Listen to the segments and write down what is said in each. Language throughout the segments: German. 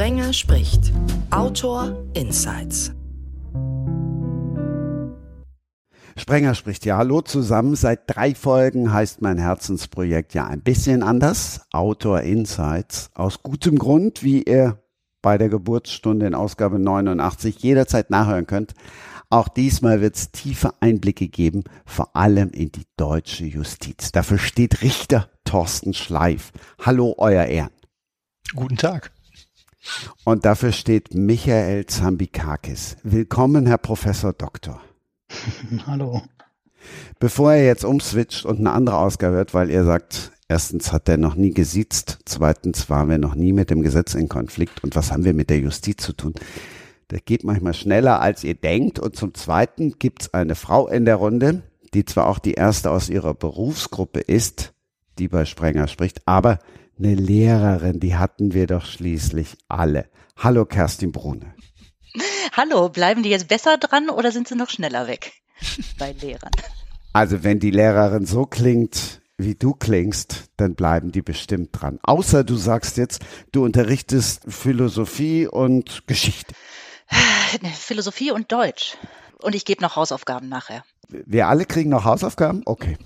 Sprenger spricht. Autor Insights. Sprenger spricht ja. Hallo zusammen. Seit drei Folgen heißt mein Herzensprojekt ja ein bisschen anders. Autor Insights. Aus gutem Grund, wie ihr bei der Geburtsstunde in Ausgabe 89 jederzeit nachhören könnt. Auch diesmal wird es tiefe Einblicke geben, vor allem in die deutsche Justiz. Dafür steht Richter Thorsten Schleif. Hallo, euer Ehren. Guten Tag. Und dafür steht Michael Zambikakis. Willkommen, Herr Professor Doktor. Hallo. Bevor er jetzt umswitcht und eine andere Ausgabe wird, weil er sagt, erstens hat er noch nie gesiezt, zweitens waren wir noch nie mit dem Gesetz in Konflikt und was haben wir mit der Justiz zu tun? Das geht manchmal schneller, als ihr denkt. Und zum Zweiten gibt's eine Frau in der Runde, die zwar auch die erste aus ihrer Berufsgruppe ist, die bei Sprenger spricht, aber eine Lehrerin, die hatten wir doch schließlich alle. Hallo Kerstin Brune. Hallo, bleiben die jetzt besser dran oder sind sie noch schneller weg bei Lehrern? Also wenn die Lehrerin so klingt, wie du klingst, dann bleiben die bestimmt dran. Außer du sagst jetzt, du unterrichtest Philosophie und Geschichte. Philosophie und Deutsch. Und ich gebe noch Hausaufgaben nachher. Wir alle kriegen noch Hausaufgaben? Okay.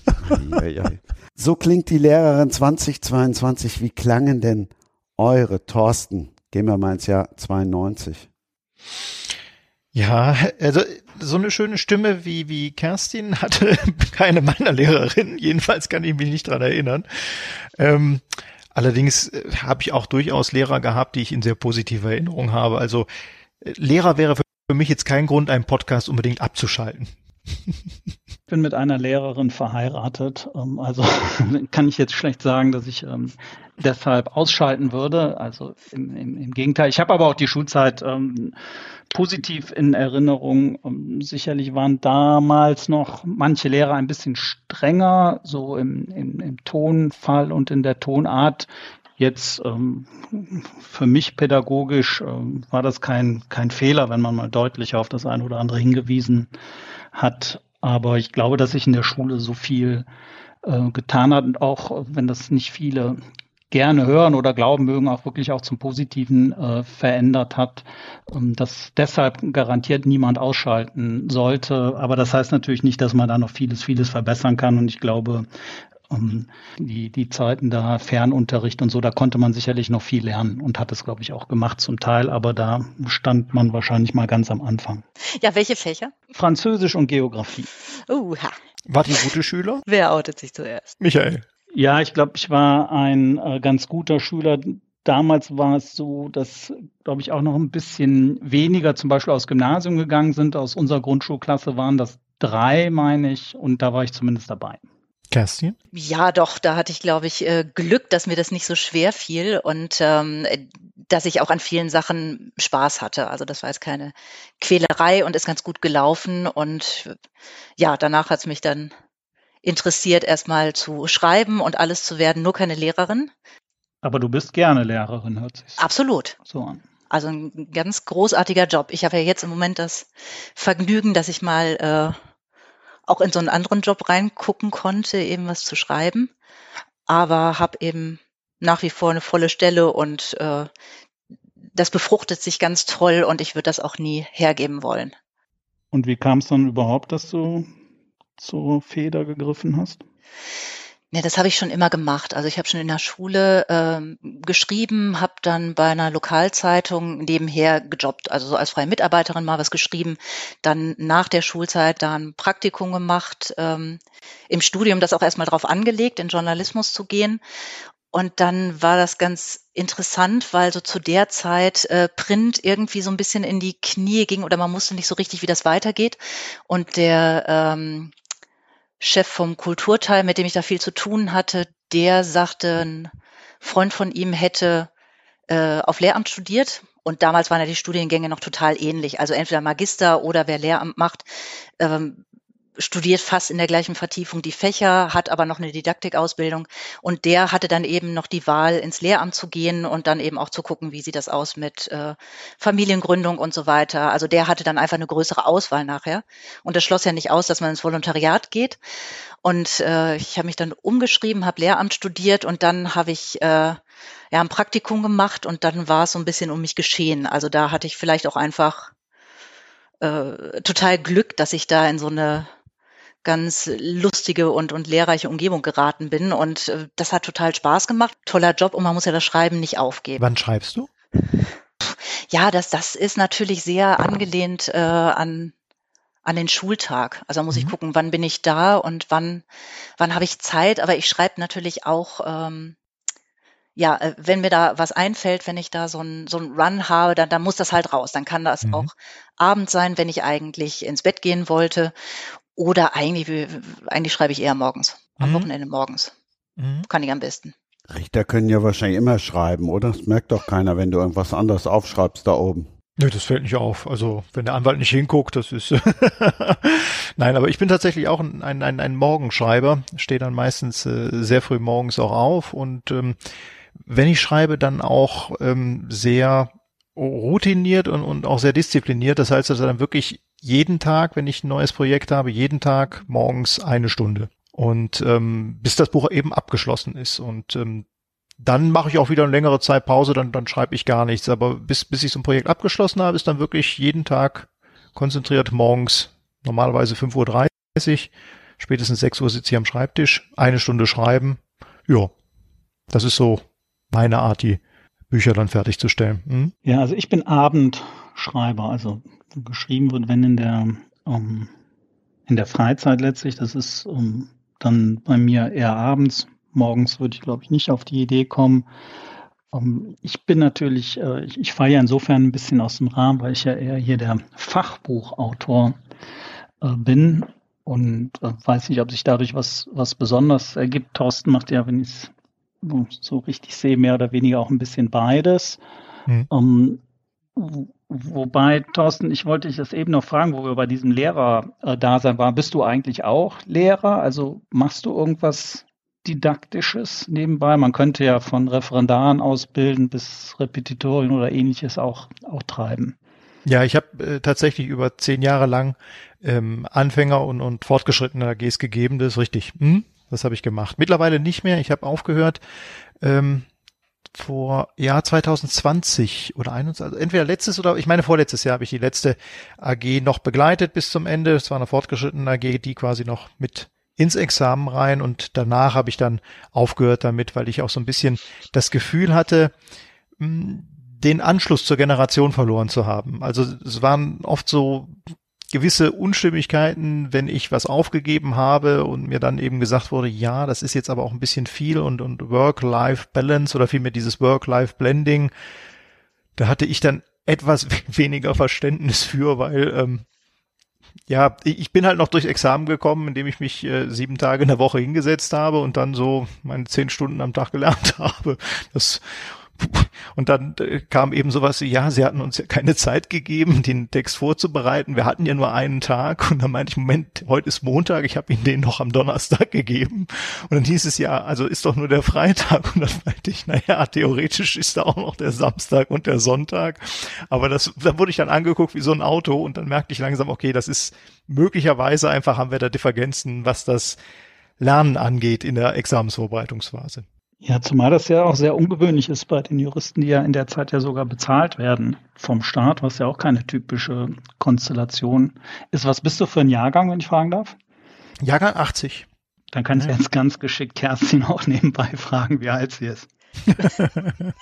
So klingt die Lehrerin 2022. Wie klangen denn eure, Thorsten? Gehen wir mal ins Jahr 92. Ja, also so eine schöne Stimme wie, wie Kerstin hatte keine meiner Lehrerinnen. Jedenfalls kann ich mich nicht dran erinnern. Ähm, allerdings äh, habe ich auch durchaus Lehrer gehabt, die ich in sehr positiver Erinnerung habe. Also äh, Lehrer wäre für mich jetzt kein Grund, einen Podcast unbedingt abzuschalten. Ich bin mit einer Lehrerin verheiratet, ähm, also kann ich jetzt schlecht sagen, dass ich ähm, deshalb ausschalten würde. Also im, im, im Gegenteil. Ich habe aber auch die Schulzeit ähm, positiv in Erinnerung. Sicherlich waren damals noch manche Lehrer ein bisschen strenger, so im, im, im Tonfall und in der Tonart. Jetzt ähm, für mich pädagogisch ähm, war das kein, kein Fehler, wenn man mal deutlicher auf das eine oder andere hingewiesen hat. Aber ich glaube, dass sich in der Schule so viel äh, getan hat und auch wenn das nicht viele gerne hören oder glauben mögen, auch wirklich auch zum Positiven äh, verändert hat, ähm, dass deshalb garantiert niemand ausschalten sollte. Aber das heißt natürlich nicht, dass man da noch vieles, vieles verbessern kann. Und ich glaube, die, die Zeiten da, Fernunterricht und so, da konnte man sicherlich noch viel lernen und hat es, glaube ich, auch gemacht zum Teil, aber da stand man wahrscheinlich mal ganz am Anfang. Ja, welche Fächer? Französisch und Geografie. Uh, ha. War die gute Schüler? Wer outet sich zuerst? Michael. Ja, ich glaube, ich war ein äh, ganz guter Schüler. Damals war es so, dass, glaube ich, auch noch ein bisschen weniger zum Beispiel aus Gymnasium gegangen sind. Aus unserer Grundschulklasse waren das drei, meine ich, und da war ich zumindest dabei. Kerstin? Ja, doch, da hatte ich, glaube ich, äh, Glück, dass mir das nicht so schwer fiel und ähm, dass ich auch an vielen Sachen Spaß hatte. Also das war jetzt keine Quälerei und ist ganz gut gelaufen. Und ja, danach hat es mich dann interessiert, erstmal zu schreiben und alles zu werden, nur keine Lehrerin. Aber du bist gerne Lehrerin, hört sich Absolut. so an. Also ein ganz großartiger Job. Ich habe ja jetzt im Moment das Vergnügen, dass ich mal äh, auch in so einen anderen Job reingucken konnte, eben was zu schreiben. Aber habe eben nach wie vor eine volle Stelle und äh, das befruchtet sich ganz toll und ich würde das auch nie hergeben wollen. Und wie kam es dann überhaupt, dass du zur Feder gegriffen hast? Ja, das habe ich schon immer gemacht. Also ich habe schon in der Schule ähm, geschrieben, habe dann bei einer Lokalzeitung nebenher gejobbt, also so als freie Mitarbeiterin mal was geschrieben, dann nach der Schulzeit da ein Praktikum gemacht, ähm, im Studium das auch erstmal drauf angelegt, in Journalismus zu gehen. Und dann war das ganz interessant, weil so zu der Zeit äh, Print irgendwie so ein bisschen in die Knie ging oder man wusste nicht so richtig, wie das weitergeht. Und der ähm, Chef vom Kulturteil, mit dem ich da viel zu tun hatte, der sagte, ein Freund von ihm hätte äh, auf Lehramt studiert. Und damals waren ja die Studiengänge noch total ähnlich. Also entweder Magister oder wer Lehramt macht, ähm, studiert fast in der gleichen Vertiefung die Fächer, hat aber noch eine Didaktikausbildung und der hatte dann eben noch die Wahl, ins Lehramt zu gehen und dann eben auch zu gucken, wie sieht das aus mit äh, Familiengründung und so weiter. Also der hatte dann einfach eine größere Auswahl nachher und das schloss ja nicht aus, dass man ins Volontariat geht. Und äh, ich habe mich dann umgeschrieben, habe Lehramt studiert und dann habe ich äh, ja ein Praktikum gemacht und dann war es so ein bisschen um mich geschehen. Also da hatte ich vielleicht auch einfach äh, total Glück, dass ich da in so eine ganz lustige und, und lehrreiche Umgebung geraten bin. Und äh, das hat total Spaß gemacht. Toller Job und man muss ja das Schreiben nicht aufgeben. Wann schreibst du? Ja, das, das ist natürlich sehr angelehnt äh, an, an den Schultag. Also muss mhm. ich gucken, wann bin ich da und wann, wann habe ich Zeit. Aber ich schreibe natürlich auch ähm, ja, äh, wenn mir da was einfällt, wenn ich da so ein so ein Run habe, dann, dann muss das halt raus. Dann kann das mhm. auch Abend sein, wenn ich eigentlich ins Bett gehen wollte. Oder eigentlich, eigentlich schreibe ich eher morgens, am mhm. Wochenende morgens. Mhm. Kann ich am besten. Richter können ja wahrscheinlich immer schreiben, oder? Das merkt doch keiner, wenn du irgendwas anderes aufschreibst da oben. Nö, das fällt nicht auf. Also wenn der Anwalt nicht hinguckt, das ist. Nein, aber ich bin tatsächlich auch ein, ein, ein Morgenschreiber, stehe dann meistens äh, sehr früh morgens auch auf und ähm, wenn ich schreibe, dann auch ähm, sehr routiniert und, und auch sehr diszipliniert. Das heißt also dann wirklich jeden Tag, wenn ich ein neues Projekt habe, jeden Tag morgens eine Stunde. Und ähm, bis das Buch eben abgeschlossen ist. Und ähm, dann mache ich auch wieder eine längere Zeit Pause, dann, dann schreibe ich gar nichts. Aber bis, bis ich so ein Projekt abgeschlossen habe, ist dann wirklich jeden Tag konzentriert morgens, normalerweise 5.30 Uhr, spätestens 6 Uhr sitze ich am Schreibtisch, eine Stunde schreiben. Ja, das ist so meine Art, die Bücher dann fertigzustellen. Hm? Ja, also ich bin Abendschreiber, also geschrieben wird, wenn in der ähm, in der Freizeit letztlich, das ist ähm, dann bei mir eher abends. Morgens würde ich, glaube ich, nicht auf die Idee kommen. Ähm, ich bin natürlich, äh, ich, ich fahre ja insofern ein bisschen aus dem Rahmen, weil ich ja eher hier der Fachbuchautor äh, bin und äh, weiß nicht, ob sich dadurch was, was besonders ergibt. Thorsten macht ja, wenn ich es so richtig sehe, mehr oder weniger auch ein bisschen beides. Hm. Um, wobei, Thorsten, ich wollte dich das eben noch fragen, wo wir bei diesem Lehrer-Dasein waren. Bist du eigentlich auch Lehrer? Also machst du irgendwas Didaktisches nebenbei? Man könnte ja von Referendaren ausbilden bis Repetitorien oder ähnliches auch, auch treiben. Ja, ich habe äh, tatsächlich über zehn Jahre lang ähm, Anfänger und, und fortgeschrittene AGs gegeben, das ist richtig. Hm? Das habe ich gemacht. Mittlerweile nicht mehr. Ich habe aufgehört ähm, vor Jahr 2020 oder 21, also entweder letztes oder ich meine vorletztes Jahr habe ich die letzte AG noch begleitet bis zum Ende. Es war eine fortgeschrittene AG, die quasi noch mit ins Examen rein und danach habe ich dann aufgehört damit, weil ich auch so ein bisschen das Gefühl hatte, hm, den Anschluss zur Generation verloren zu haben. Also es waren oft so gewisse Unstimmigkeiten, wenn ich was aufgegeben habe und mir dann eben gesagt wurde, ja, das ist jetzt aber auch ein bisschen viel und, und Work-Life-Balance oder vielmehr dieses Work-Life-Blending, da hatte ich dann etwas weniger Verständnis für, weil ähm, ja, ich bin halt noch durch Examen gekommen, indem ich mich äh, sieben Tage in der Woche hingesetzt habe und dann so meine zehn Stunden am Tag gelernt habe. Das und dann äh, kam eben sowas wie, ja, sie hatten uns ja keine Zeit gegeben, den Text vorzubereiten. Wir hatten ja nur einen Tag. Und dann meinte ich, Moment, heute ist Montag, ich habe Ihnen den noch am Donnerstag gegeben. Und dann hieß es ja, also ist doch nur der Freitag. Und dann meinte ich, naja, theoretisch ist da auch noch der Samstag und der Sonntag. Aber das, da wurde ich dann angeguckt wie so ein Auto und dann merkte ich langsam, okay, das ist möglicherweise einfach haben wir da Differenzen, was das Lernen angeht in der Examensvorbereitungsphase. Ja, zumal das ja auch sehr ungewöhnlich ist bei den Juristen, die ja in der Zeit ja sogar bezahlt werden vom Staat, was ja auch keine typische Konstellation ist. Was bist du für ein Jahrgang, wenn ich fragen darf? Jahrgang 80. Dann kannst du ja. jetzt ganz geschickt Kerstin auch nebenbei fragen, wie alt sie ist.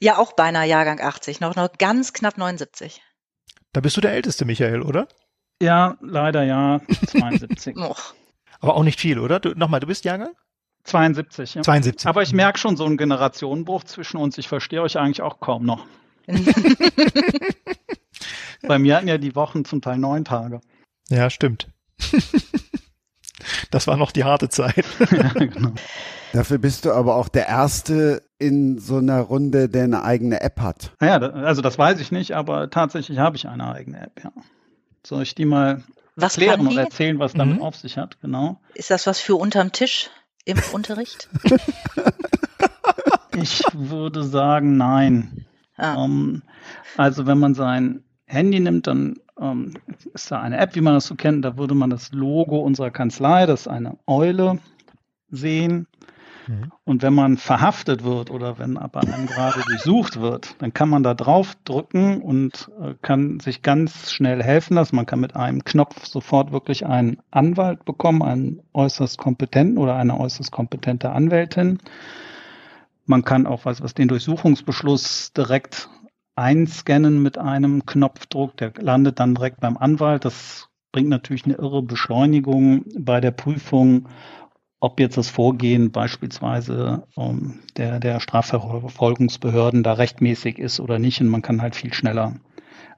ja, auch beinahe Jahrgang 80, noch, noch ganz knapp 79. Da bist du der Älteste, Michael, oder? Ja, leider ja, 72. Aber auch nicht viel, oder? Du, nochmal, du bist Jahrgang? 72, ja. 72. Aber ich merke schon so einen Generationenbruch zwischen uns. Ich verstehe euch eigentlich auch kaum noch. Bei mir hatten ja die Wochen zum Teil neun Tage. Ja, stimmt. das war noch die harte Zeit. ja, genau. Dafür bist du aber auch der Erste in so einer Runde, der eine eigene App hat. Naja, also das weiß ich nicht, aber tatsächlich habe ich eine eigene App, ja. Soll ich die mal was erklären und erzählen, was damit mhm. auf sich hat, genau. Ist das was für unterm Tisch im Unterricht? ich würde sagen, nein. Ah. Um, ähm, also wenn man sein Handy nimmt, dann um, ähm, ist da eine App, wie man das so kennt, da würde man das Logo unserer Kanzlei, das ist eine Eule, sehen. Mhm. Und wenn man verhaftet wird oder wenn aber einem gerade durchsucht wird, dann kann man da drauf drücken und äh, kann sich ganz schnell helfen lassen. Man kann mit einem Knopf sofort wirklich einen Anwalt bekommen, einen äußerst kompetenten oder eine äußerst kompetente Anwältin. Man kann auch was, was den Durchsuchungsbeschluss direkt einscannen mit einem Knopfdruck. Der landet dann direkt beim Anwalt. Das bringt natürlich eine irre Beschleunigung bei der Prüfung ob jetzt das Vorgehen beispielsweise ähm, der, der Strafverfolgungsbehörden da rechtmäßig ist oder nicht. Und man kann halt viel schneller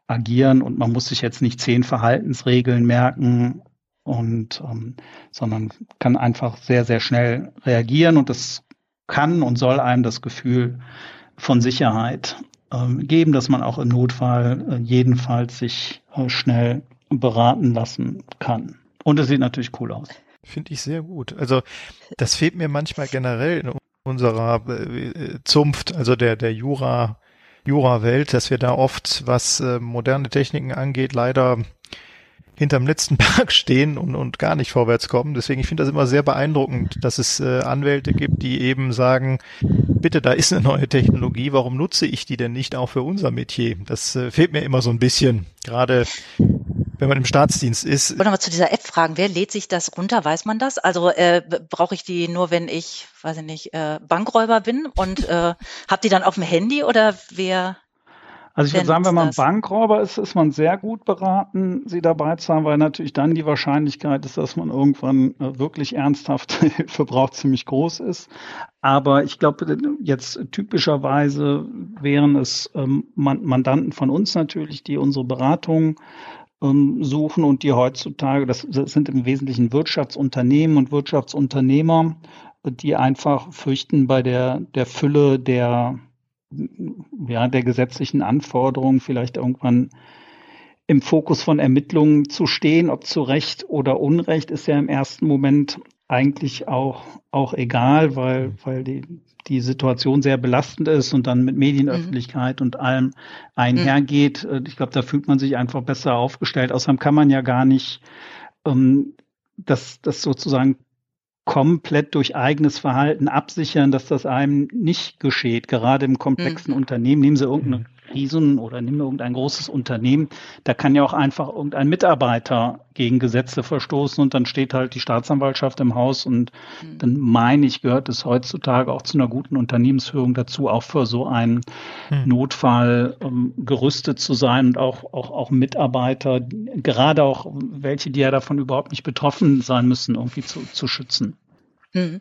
agieren und man muss sich jetzt nicht zehn Verhaltensregeln merken und ähm, sondern kann einfach sehr, sehr schnell reagieren und das kann und soll einem das Gefühl von Sicherheit ähm, geben, dass man auch im Notfall äh, jedenfalls sich äh, schnell beraten lassen kann. Und es sieht natürlich cool aus. Finde ich sehr gut. Also das fehlt mir manchmal generell in unserer äh, Zunft, also der, der Jura, Jura-Welt, dass wir da oft, was äh, moderne Techniken angeht, leider hinterm letzten Berg stehen und, und gar nicht vorwärts kommen. Deswegen, ich finde das immer sehr beeindruckend, dass es äh, Anwälte gibt, die eben sagen, bitte, da ist eine neue Technologie, warum nutze ich die denn nicht auch für unser Metier? Das fehlt mir immer so ein bisschen, gerade wenn man im Staatsdienst ist. Ich wollte mal zu dieser App fragen, wer lädt sich das runter? Weiß man das? Also äh, brauche ich die nur, wenn ich, weiß ich nicht, äh, Bankräuber bin und äh, habe die dann auf dem Handy oder wer? Also ich würde sagen, wenn man das? Bankräuber ist, ist man sehr gut beraten, sie dabei zu haben, weil natürlich dann die Wahrscheinlichkeit ist, dass man irgendwann äh, wirklich ernsthafte Hilfe braucht, ziemlich groß ist. Aber ich glaube, jetzt typischerweise wären es ähm, Mandanten von uns natürlich, die unsere Beratung ähm, suchen und die heutzutage, das sind im Wesentlichen Wirtschaftsunternehmen und Wirtschaftsunternehmer, die einfach fürchten, bei der, der Fülle der, ja, der gesetzlichen Anforderungen vielleicht irgendwann im Fokus von Ermittlungen zu stehen, ob zu Recht oder Unrecht, ist ja im ersten Moment eigentlich auch, auch egal, weil, weil die, die Situation sehr belastend ist und dann mit Medienöffentlichkeit mhm. und allem einhergeht. Mhm. Ich glaube, da fühlt man sich einfach besser aufgestellt. Außerdem kann man ja gar nicht ähm, das, das sozusagen komplett durch eigenes Verhalten absichern, dass das einem nicht geschieht. Gerade im komplexen mhm. Unternehmen nehmen Sie irgendeine mhm. Riesen oder nimm irgendein großes Unternehmen, da kann ja auch einfach irgendein Mitarbeiter gegen Gesetze verstoßen und dann steht halt die Staatsanwaltschaft im Haus und mhm. dann meine ich, gehört es heutzutage auch zu einer guten Unternehmensführung dazu, auch für so einen mhm. Notfall ähm, gerüstet zu sein und auch, auch, auch Mitarbeiter, gerade auch welche, die ja davon überhaupt nicht betroffen sein müssen, irgendwie zu, zu schützen. Mhm.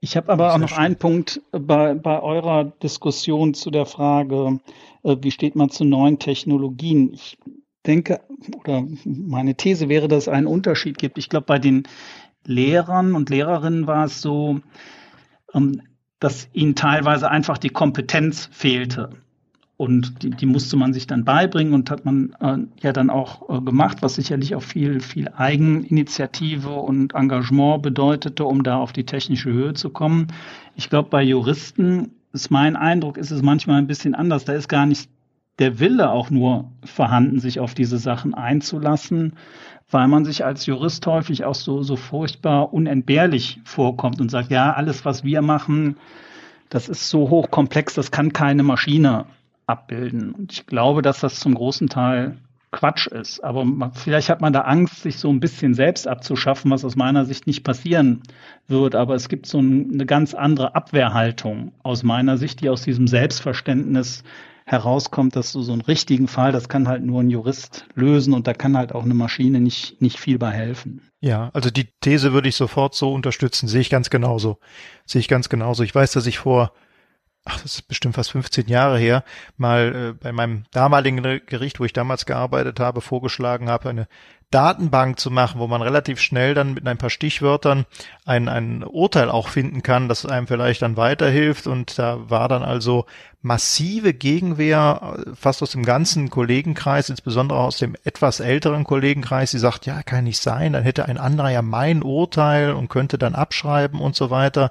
Ich habe aber auch noch schön. einen Punkt bei, bei eurer Diskussion zu der Frage, äh, wie steht man zu neuen Technologien? Ich denke, oder meine These wäre, dass es einen Unterschied gibt. Ich glaube, bei den Lehrern und Lehrerinnen war es so, ähm, dass ihnen teilweise einfach die Kompetenz fehlte. Und die, die musste man sich dann beibringen und hat man äh, ja dann auch äh, gemacht, was sicherlich auch viel, viel Eigeninitiative und Engagement bedeutete, um da auf die technische Höhe zu kommen. Ich glaube, bei Juristen ist mein Eindruck, ist es manchmal ein bisschen anders. Da ist gar nicht der Wille auch nur vorhanden, sich auf diese Sachen einzulassen, weil man sich als Jurist häufig auch so, so furchtbar unentbehrlich vorkommt und sagt, ja, alles, was wir machen, das ist so hochkomplex, das kann keine Maschine abbilden. Und ich glaube, dass das zum großen Teil Quatsch ist. Aber man, vielleicht hat man da Angst, sich so ein bisschen selbst abzuschaffen, was aus meiner Sicht nicht passieren wird. Aber es gibt so ein, eine ganz andere Abwehrhaltung aus meiner Sicht, die aus diesem Selbstverständnis herauskommt, dass du so einen richtigen Fall, das kann halt nur ein Jurist lösen und da kann halt auch eine Maschine nicht, nicht viel bei helfen. Ja, also die These würde ich sofort so unterstützen, sehe ich ganz genauso. Sehe ich ganz genauso. Ich weiß, dass ich vor ach, das ist bestimmt fast 15 Jahre her, mal äh, bei meinem damaligen Gericht, wo ich damals gearbeitet habe, vorgeschlagen habe, eine Datenbank zu machen, wo man relativ schnell dann mit ein paar Stichwörtern ein, ein Urteil auch finden kann, das einem vielleicht dann weiterhilft. Und da war dann also massive Gegenwehr äh, fast aus dem ganzen Kollegenkreis, insbesondere aus dem etwas älteren Kollegenkreis, die sagt, ja, kann nicht sein, dann hätte ein anderer ja mein Urteil und könnte dann abschreiben und so weiter.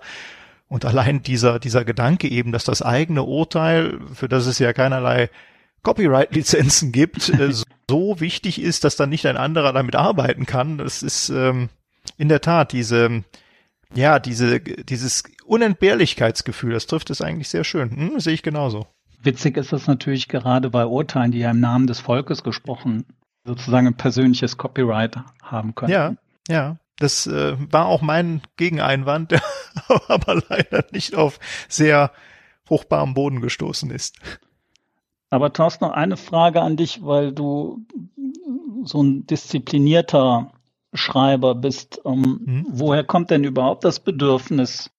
Und allein dieser, dieser Gedanke eben, dass das eigene Urteil, für das es ja keinerlei Copyright-Lizenzen gibt, äh, so wichtig ist, dass dann nicht ein anderer damit arbeiten kann. Das ist ähm, in der Tat diese, ja, diese, dieses Unentbehrlichkeitsgefühl, das trifft es eigentlich sehr schön. Hm, sehe ich genauso. Witzig ist es natürlich gerade bei Urteilen, die ja im Namen des Volkes gesprochen, sozusagen ein persönliches Copyright haben können. Ja, ja. Das äh, war auch mein Gegeneinwand, der aber leider nicht auf sehr fruchtbarem Boden gestoßen ist. Aber Thorsten, noch eine Frage an dich, weil du so ein disziplinierter Schreiber bist. Ähm, mhm. Woher kommt denn überhaupt das Bedürfnis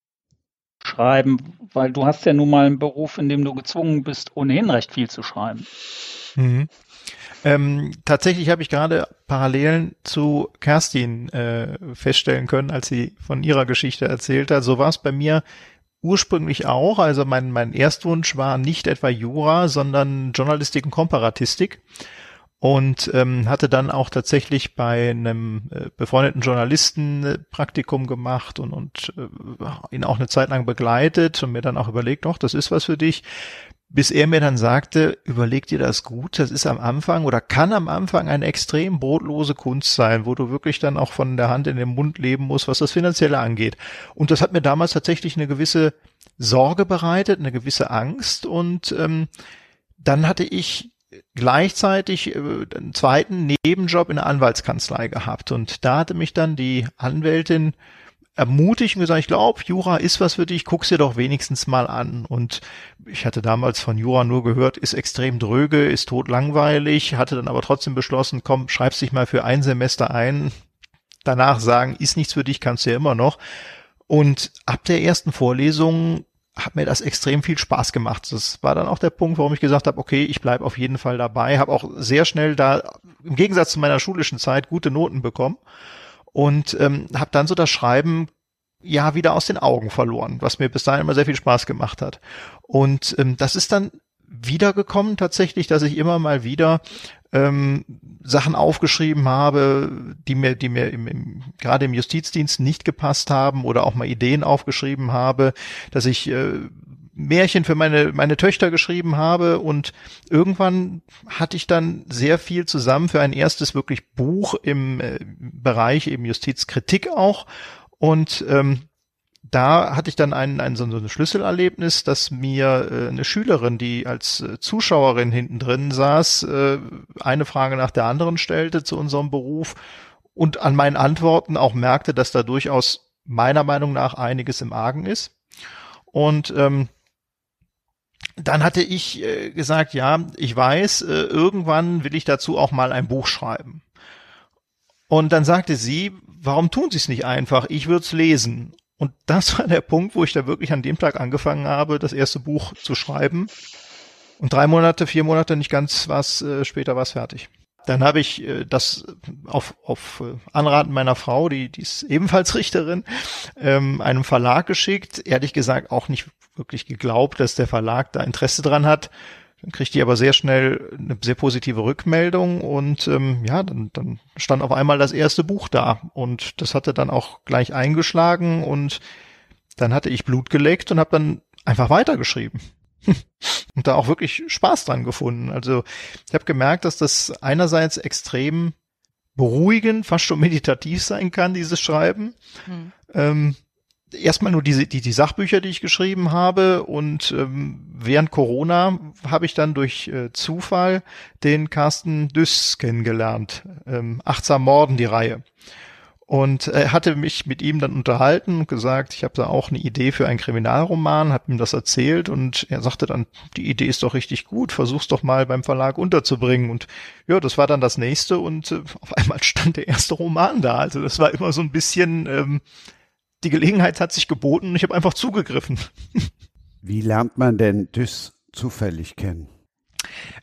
schreiben? Weil du hast ja nun mal einen Beruf, in dem du gezwungen bist, ohnehin recht viel zu schreiben. Mhm. Ähm, tatsächlich habe ich gerade Parallelen zu Kerstin äh, feststellen können, als sie von ihrer Geschichte erzählt hat. So war es bei mir ursprünglich auch. Also mein, mein Erstwunsch war nicht etwa Jura, sondern Journalistik und Komparatistik. Und ähm, hatte dann auch tatsächlich bei einem äh, befreundeten Journalisten äh, Praktikum gemacht und, und äh, ihn auch eine Zeit lang begleitet und mir dann auch überlegt, doch, das ist was für dich bis er mir dann sagte, überleg dir das gut, das ist am Anfang oder kann am Anfang eine extrem brotlose Kunst sein, wo du wirklich dann auch von der Hand in den Mund leben musst, was das Finanzielle angeht. Und das hat mir damals tatsächlich eine gewisse Sorge bereitet, eine gewisse Angst und ähm, dann hatte ich gleichzeitig äh, einen zweiten Nebenjob in der Anwaltskanzlei gehabt und da hatte mich dann die Anwältin ermutigt und gesagt, ich glaube, Jura ist was für dich, guck's dir doch wenigstens mal an. Und ich hatte damals von Jura nur gehört, ist extrem dröge, ist totlangweilig, hatte dann aber trotzdem beschlossen, komm, schreib's dich mal für ein Semester ein. Danach sagen, ist nichts für dich, kannst du ja immer noch. Und ab der ersten Vorlesung hat mir das extrem viel Spaß gemacht. Das war dann auch der Punkt, warum ich gesagt habe, okay, ich bleibe auf jeden Fall dabei, habe auch sehr schnell da im Gegensatz zu meiner schulischen Zeit gute Noten bekommen und ähm, habe dann so das Schreiben ja wieder aus den Augen verloren, was mir bis dahin immer sehr viel Spaß gemacht hat. Und ähm, das ist dann wiedergekommen tatsächlich, dass ich immer mal wieder ähm, Sachen aufgeschrieben habe, die mir, die mir im, im, gerade im Justizdienst nicht gepasst haben oder auch mal Ideen aufgeschrieben habe, dass ich äh, Märchen für meine, meine Töchter geschrieben habe und irgendwann hatte ich dann sehr viel zusammen für ein erstes wirklich Buch im äh, Bereich eben Justizkritik auch und ähm, da hatte ich dann ein, ein, so ein Schlüsselerlebnis, dass mir äh, eine Schülerin, die als äh, Zuschauerin hinten drin saß, äh, eine Frage nach der anderen stellte zu unserem Beruf und an meinen Antworten auch merkte, dass da durchaus meiner Meinung nach einiges im Argen ist. Und ähm, dann hatte ich äh, gesagt, ja, ich weiß, äh, irgendwann will ich dazu auch mal ein Buch schreiben. Und dann sagte sie, warum tun Sie es nicht einfach? Ich würde es lesen. Und das war der Punkt, wo ich da wirklich an dem Tag angefangen habe, das erste Buch zu schreiben. Und drei Monate, vier Monate, nicht ganz was, äh, später war es fertig. Dann habe ich äh, das auf, auf äh, Anraten meiner Frau, die, die ist ebenfalls Richterin, ähm, einem Verlag geschickt. Ehrlich gesagt auch nicht wirklich geglaubt, dass der Verlag da Interesse dran hat. Dann kriegt die aber sehr schnell eine sehr positive Rückmeldung und ähm, ja, dann, dann stand auf einmal das erste Buch da und das hatte dann auch gleich eingeschlagen und dann hatte ich Blut geleckt und habe dann einfach weitergeschrieben und da auch wirklich Spaß dran gefunden. Also ich habe gemerkt, dass das einerseits extrem beruhigend, fast schon meditativ sein kann, dieses Schreiben. Hm. Ähm, erstmal nur diese, die, die Sachbücher, die ich geschrieben habe und ähm, während Corona habe ich dann durch äh, Zufall den Carsten Düss kennengelernt. Ähm, Achtsam Morden, die Reihe. Und er hatte mich mit ihm dann unterhalten und gesagt, ich habe da auch eine Idee für einen Kriminalroman, habe ihm das erzählt und er sagte dann, die Idee ist doch richtig gut, versuch's doch mal beim Verlag unterzubringen. Und ja, das war dann das nächste und äh, auf einmal stand der erste Roman da. Also das war immer so ein bisschen ähm, die Gelegenheit hat sich geboten und ich habe einfach zugegriffen. Wie lernt man denn Düss zufällig kennen?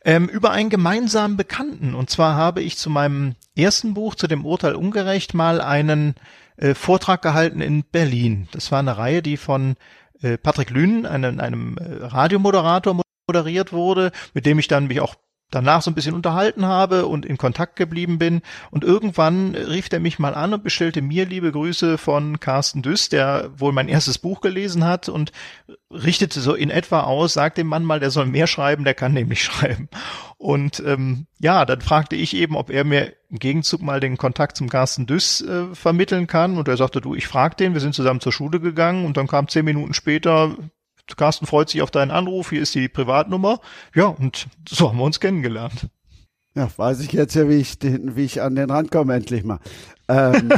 Ähm, über einen gemeinsamen Bekannten. Und zwar habe ich zu meinem ersten Buch, zu dem Urteil ungerecht, mal einen äh, Vortrag gehalten in Berlin. Das war eine Reihe, die von äh, Patrick Lünen, einem, einem äh, Radiomoderator, moderiert wurde, mit dem ich dann mich auch danach so ein bisschen unterhalten habe und in Kontakt geblieben bin. Und irgendwann rief er mich mal an und bestellte mir liebe Grüße von Carsten Düss, der wohl mein erstes Buch gelesen hat und richtete so in etwa aus, sagt dem Mann mal, der soll mehr schreiben, der kann nämlich schreiben. Und ähm, ja, dann fragte ich eben, ob er mir im Gegenzug mal den Kontakt zum Carsten Düss äh, vermitteln kann. Und er sagte, du, ich frag den, wir sind zusammen zur Schule gegangen und dann kam zehn Minuten später, Carsten freut sich auf deinen Anruf, hier ist die Privatnummer. Ja, und so haben wir uns kennengelernt. Ja, weiß ich jetzt ja, wie ich, den, wie ich an den Rand komme, endlich mal. Ähm,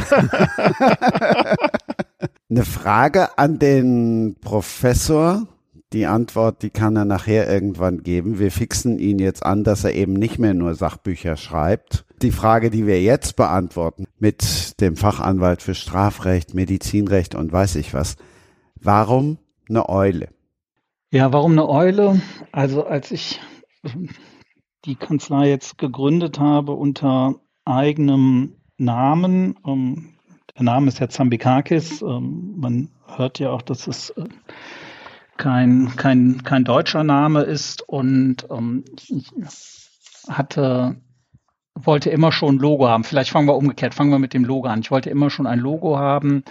eine Frage an den Professor. Die Antwort, die kann er nachher irgendwann geben. Wir fixen ihn jetzt an, dass er eben nicht mehr nur Sachbücher schreibt. Die Frage, die wir jetzt beantworten, mit dem Fachanwalt für Strafrecht, Medizinrecht und weiß ich was. Warum eine Eule? Ja, warum eine Eule? Also als ich die Kanzlei jetzt gegründet habe unter eigenem Namen, ähm, der Name ist ja Zambikakis, ähm, man hört ja auch, dass es äh, kein, kein, kein deutscher Name ist und ähm, ich hatte wollte immer schon ein Logo haben. Vielleicht fangen wir umgekehrt, fangen wir mit dem Logo an. Ich wollte immer schon ein Logo haben,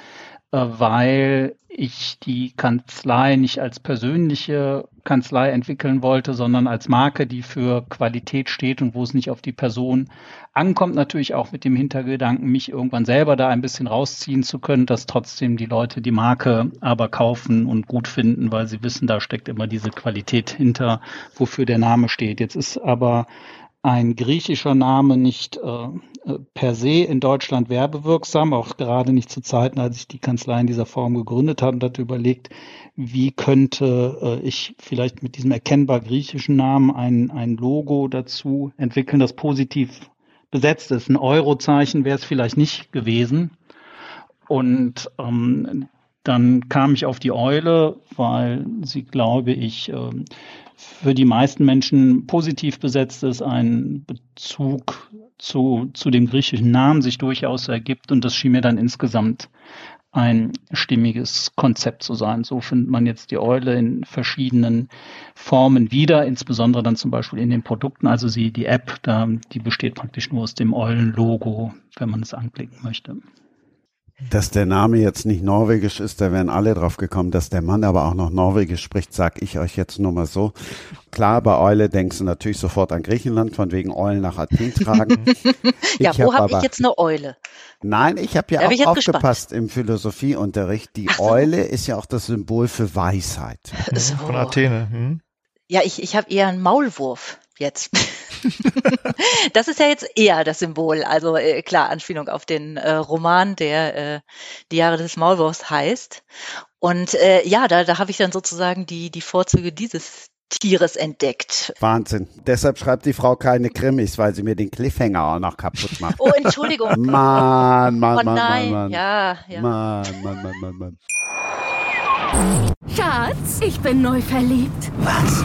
äh, weil ich die Kanzlei nicht als persönliche Kanzlei entwickeln wollte, sondern als Marke, die für Qualität steht und wo es nicht auf die Person ankommt. Natürlich auch mit dem Hintergedanken, mich irgendwann selber da ein bisschen rausziehen zu können, dass trotzdem die Leute die Marke aber kaufen und gut finden, weil sie wissen, da steckt immer diese Qualität hinter, wofür der Name steht. Jetzt ist aber ein griechischer Name nicht äh, äh, per se in Deutschland werbewirksam, auch gerade nicht zu Zeiten, als ich die Kanzlei in dieser Form gegründet habe und hatte überlegt, wie könnte äh, ich vielleicht mit diesem erkennbar griechischen Namen ein, ein Logo dazu entwickeln, das positiv besetzt ist. Ein Eurozeichen wäre es vielleicht nicht gewesen. Und ähm, dann kam ich auf die Eule, weil sie, glaube ich, ähm, für die meisten Menschen positiv besetzt ist, ein Bezug zu, zu dem griechischen Namen sich durchaus ergibt. Und das schien mir dann insgesamt ein stimmiges Konzept zu sein. So findet man jetzt die Eule in verschiedenen Formen wieder, insbesondere dann zum Beispiel in den Produkten. Also sie, die App, da, die besteht praktisch nur aus dem Eulen-Logo, wenn man es anklicken möchte. Dass der Name jetzt nicht norwegisch ist, da wären alle drauf gekommen. Dass der Mann aber auch noch norwegisch spricht, sag ich euch jetzt nur mal so. Klar, bei Eule denkst du natürlich sofort an Griechenland, von wegen Eulen nach Athen tragen. ja, wo habe hab ich jetzt eine Eule? Nein, ich habe ja auch aufgepasst gespannt. im Philosophieunterricht. Die so. Eule ist ja auch das Symbol für Weisheit. So. Von Athene. Hm? Ja, ich, ich habe eher einen Maulwurf jetzt. das ist ja jetzt eher das Symbol. Also äh, klar, Anspielung auf den äh, Roman, der äh, Die Jahre des Maulwurfs heißt. Und äh, ja, da, da habe ich dann sozusagen die, die Vorzüge dieses Tieres entdeckt. Wahnsinn. Deshalb schreibt die Frau keine Krimis, weil sie mir den Cliffhanger auch noch kaputt macht. Oh, Entschuldigung. Mann, Mann, oh, Mann, nein. Mann, Mann. Ja, ja. Mann, Mann, Mann, Mann, Mann. Schatz, ich bin neu verliebt. Was?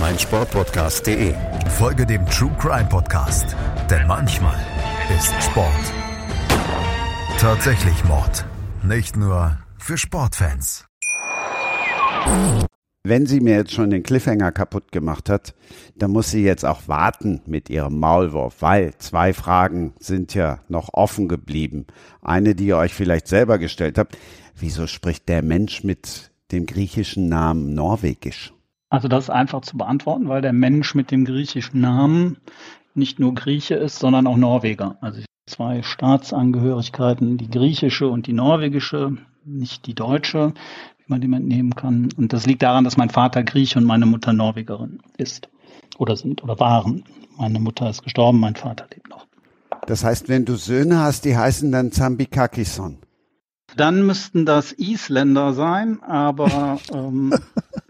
meinsportpodcast.de. Folge dem True Crime Podcast, denn manchmal ist Sport tatsächlich Mord. Nicht nur für Sportfans. Wenn sie mir jetzt schon den Cliffhanger kaputt gemacht hat, dann muss sie jetzt auch warten mit ihrem Maulwurf, weil zwei Fragen sind ja noch offen geblieben. Eine, die ihr euch vielleicht selber gestellt habt. Wieso spricht der Mensch mit dem griechischen Namen Norwegisch? Also das ist einfach zu beantworten, weil der Mensch mit dem griechischen Namen nicht nur Grieche ist, sondern auch Norweger. Also zwei Staatsangehörigkeiten, die griechische und die norwegische, nicht die deutsche, wie man die mitnehmen kann. Und das liegt daran, dass mein Vater Grieche und meine Mutter Norwegerin ist. oder sind oder waren. Meine Mutter ist gestorben, mein Vater lebt noch. Das heißt, wenn du Söhne hast, die heißen dann Zambikakison. Dann müssten das Isländer sein, aber ähm,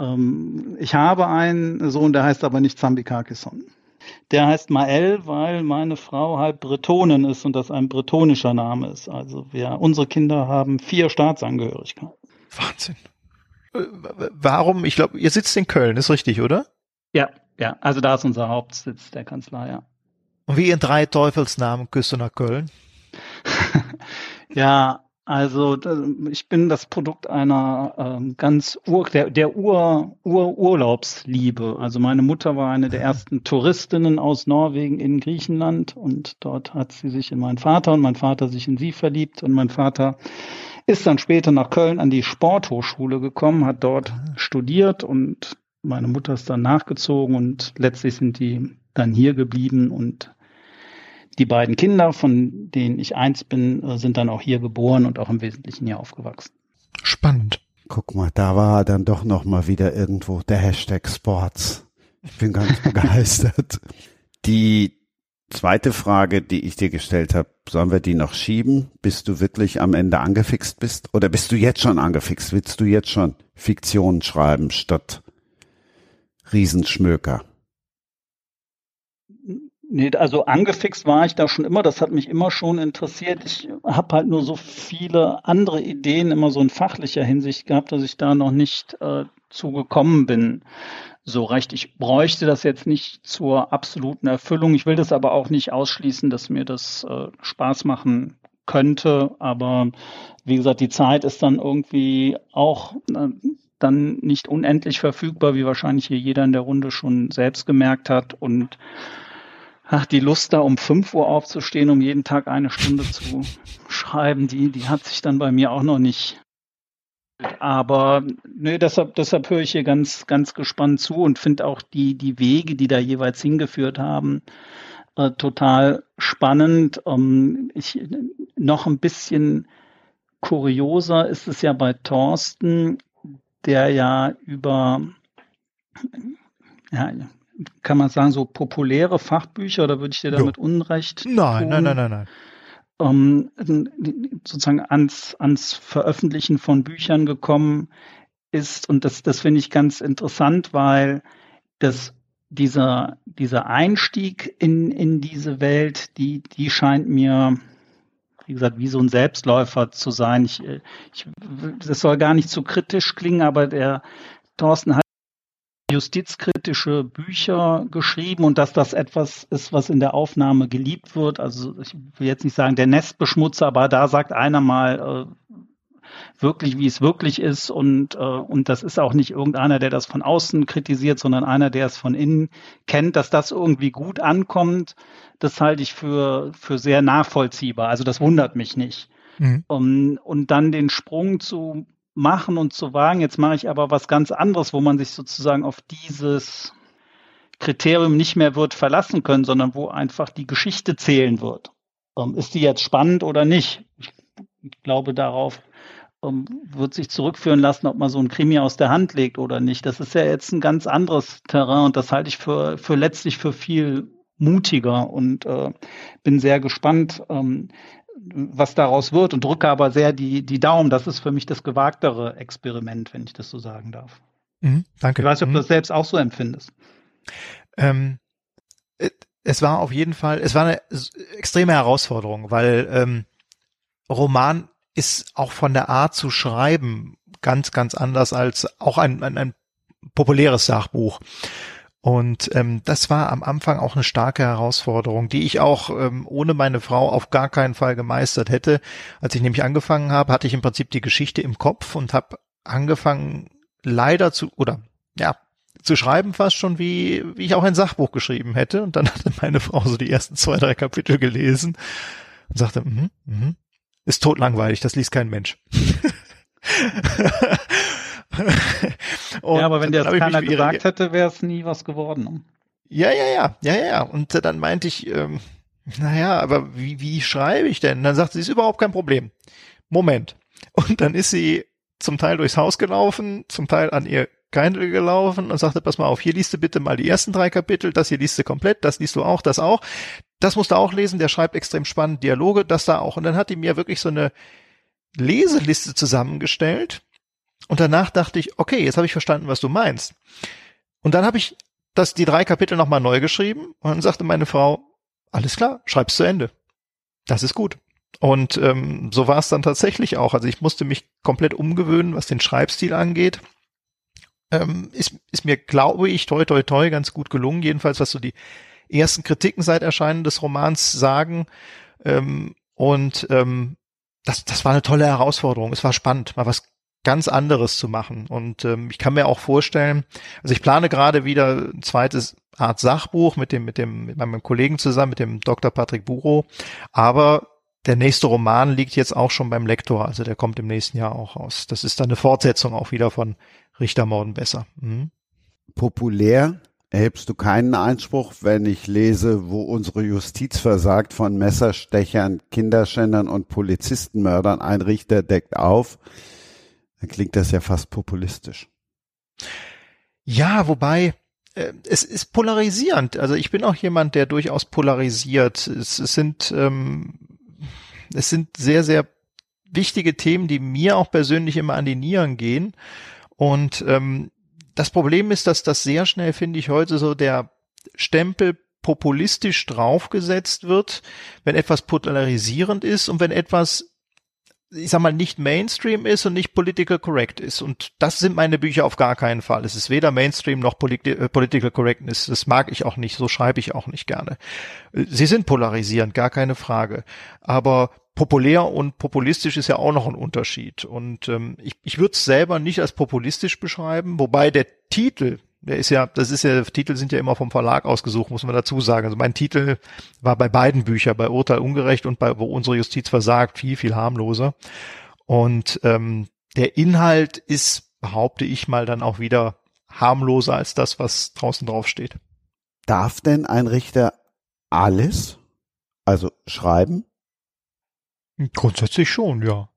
ähm, ich habe einen Sohn, der heißt aber nicht Zambikakison. Der heißt Mael, weil meine Frau halb Bretonin ist und das ein bretonischer Name ist. Also wir, unsere Kinder haben vier Staatsangehörigkeiten. Wahnsinn. Äh, warum? Ich glaube, ihr sitzt in Köln, ist richtig, oder? Ja, ja. Also da ist unser Hauptsitz der Kanzlei, ja. Und wie in drei Teufelsnamen küsst du nach Köln? ja, also ich bin das Produkt einer ähm, ganz Ur, der, der Ur, Ur Urlaubsliebe. Also meine Mutter war eine der ersten Touristinnen aus Norwegen in Griechenland und dort hat sie sich in meinen Vater und mein Vater sich in sie verliebt und mein Vater ist dann später nach Köln an die Sporthochschule gekommen, hat dort studiert und meine Mutter ist dann nachgezogen und letztlich sind die dann hier geblieben und die beiden Kinder, von denen ich eins bin, äh, sind dann auch hier geboren und auch im Wesentlichen hier aufgewachsen. Spannend. Guck mal, da war dann doch noch mal wieder irgendwo der Hashtag Sports. Ich bin ganz begeistert. Die zweite Frage, die ich dir gestellt habe, sollen wir die noch schieben, bis du wirklich am Ende angefixt bist? Oder bist du jetzt schon angefixt? Willst du jetzt schon Fiktion schreiben statt Riesenschmöker? Nee, also angefixt war ich da schon immer, das hat mich immer schon interessiert. Ich habe halt nur so viele andere Ideen immer so in fachlicher Hinsicht gehabt, dass ich da noch nicht äh, zugekommen bin. So recht. Ich bräuchte das jetzt nicht zur absoluten Erfüllung. Ich will das aber auch nicht ausschließen, dass mir das äh, Spaß machen könnte. Aber wie gesagt, die Zeit ist dann irgendwie auch äh, dann nicht unendlich verfügbar, wie wahrscheinlich hier jeder in der Runde schon selbst gemerkt hat. Und ach, die Lust da um 5 Uhr aufzustehen, um jeden Tag eine Stunde zu schreiben, die, die hat sich dann bei mir auch noch nicht. Aber nö, deshalb, deshalb höre ich hier ganz, ganz gespannt zu und finde auch die, die Wege, die da jeweils hingeführt haben, äh, total spannend. Ähm, ich, noch ein bisschen kurioser ist es ja bei Thorsten, der ja über ja, kann man sagen, so populäre Fachbücher oder würde ich dir damit jo. Unrecht? Nein, tun? nein, nein, nein, nein. Ähm, sozusagen ans, ans Veröffentlichen von Büchern gekommen ist. Und das, das finde ich ganz interessant, weil das dieser, dieser Einstieg in, in diese Welt, die, die scheint mir, wie gesagt, wie so ein Selbstläufer zu sein. Ich, ich, das soll gar nicht zu kritisch klingen, aber der Thorsten hat justizkritische Bücher geschrieben und dass das etwas ist, was in der Aufnahme geliebt wird. Also ich will jetzt nicht sagen der Nestbeschmutzer, aber da sagt einer mal äh, wirklich, wie es wirklich ist und äh, und das ist auch nicht irgendeiner, der das von außen kritisiert, sondern einer, der es von innen kennt, dass das irgendwie gut ankommt. Das halte ich für für sehr nachvollziehbar. Also das wundert mich nicht. Mhm. Um, und dann den Sprung zu machen und zu wagen. Jetzt mache ich aber was ganz anderes, wo man sich sozusagen auf dieses Kriterium nicht mehr wird verlassen können, sondern wo einfach die Geschichte zählen wird. Ähm, ist die jetzt spannend oder nicht? Ich, glaube, darauf ähm, wird sich zurückführen lassen, ob man so ein Krimi aus der Hand legt oder nicht. Das ist ja jetzt ein ganz anderes Terrain und das halte ich für, für letztlich für viel mutiger und äh, bin sehr gespannt, ähm, was daraus wird und drücke aber sehr die, die Daumen. Das ist für mich das gewagtere Experiment, wenn ich das so sagen darf. Mhm, danke. Ich weiß nicht, ob du mhm. das selbst auch so empfindest. Ähm, äh, es war auf jeden Fall, es war eine extreme Herausforderung, weil ähm, Roman ist auch von der Art zu schreiben ganz, ganz anders als auch ein, ein, ein populäres Sachbuch. Und ähm, das war am Anfang auch eine starke Herausforderung, die ich auch ähm, ohne meine Frau auf gar keinen Fall gemeistert hätte. Als ich nämlich angefangen habe, hatte ich im Prinzip die Geschichte im Kopf und habe angefangen, leider zu, oder ja, zu schreiben fast schon wie, wie ich auch ein Sachbuch geschrieben hätte. Und dann hatte meine Frau so die ersten zwei, drei Kapitel gelesen und sagte, mhm, mhm, ist totlangweilig, das liest kein Mensch. ja, aber wenn der das keiner gesagt hätte, wäre es nie was geworden. Ja, ja, ja, ja, ja. Und äh, dann meinte ich, ähm, naja, aber wie, wie schreibe ich denn? Und dann sagte sie, ist überhaupt kein Problem. Moment. Und dann ist sie zum Teil durchs Haus gelaufen, zum Teil an ihr Kindle gelaufen und sagte, pass mal auf, hier liest du bitte mal die ersten drei Kapitel, das hier liest du komplett, das liest du auch, das auch. Das musst du auch lesen, der schreibt extrem spannend Dialoge, das da auch. Und dann hat die mir wirklich so eine Leseliste zusammengestellt. Und danach dachte ich, okay, jetzt habe ich verstanden, was du meinst. Und dann habe ich das, die drei Kapitel nochmal neu geschrieben und dann sagte meine Frau, alles klar, schreib's zu Ende. Das ist gut. Und ähm, so war es dann tatsächlich auch. Also ich musste mich komplett umgewöhnen, was den Schreibstil angeht. Ähm, ist, ist mir, glaube ich, toi toi toi ganz gut gelungen, jedenfalls was so die ersten Kritiken seit Erscheinen des Romans sagen. Ähm, und ähm, das, das war eine tolle Herausforderung. Es war spannend, mal was ganz anderes zu machen. Und ähm, ich kann mir auch vorstellen, also ich plane gerade wieder ein zweites Art Sachbuch mit dem, mit dem, mit meinem Kollegen zusammen, mit dem Dr. Patrick Buro. Aber der nächste Roman liegt jetzt auch schon beim Lektor, also der kommt im nächsten Jahr auch raus. Das ist dann eine Fortsetzung auch wieder von Richter Morden besser. Mhm. Populär erhebst du keinen Einspruch, wenn ich lese, wo unsere Justiz versagt von Messerstechern, Kinderschändern und Polizistenmördern. Ein Richter deckt auf. Dann klingt das ja fast populistisch. Ja, wobei äh, es ist polarisierend. Also ich bin auch jemand, der durchaus polarisiert. Es, es sind ähm, es sind sehr sehr wichtige Themen, die mir auch persönlich immer an die Nieren gehen. Und ähm, das Problem ist, dass das sehr schnell, finde ich, heute so der Stempel populistisch draufgesetzt wird, wenn etwas polarisierend ist und wenn etwas ich sag mal, nicht Mainstream ist und nicht political correct ist. Und das sind meine Bücher auf gar keinen Fall. Es ist weder Mainstream noch politi äh, political correctness. Das mag ich auch nicht. So schreibe ich auch nicht gerne. Sie sind polarisierend, gar keine Frage. Aber populär und populistisch ist ja auch noch ein Unterschied. Und ähm, ich, ich würde es selber nicht als populistisch beschreiben, wobei der Titel, der ist ja, das ist ja, Titel sind ja immer vom Verlag ausgesucht, muss man dazu sagen. Also mein Titel war bei beiden Büchern, bei Urteil ungerecht und bei Wo unsere Justiz versagt, viel, viel harmloser. Und ähm, der Inhalt ist, behaupte ich mal, dann auch wieder harmloser als das, was draußen drauf steht. Darf denn ein Richter alles? Also schreiben, Grundsätzlich schon, ja.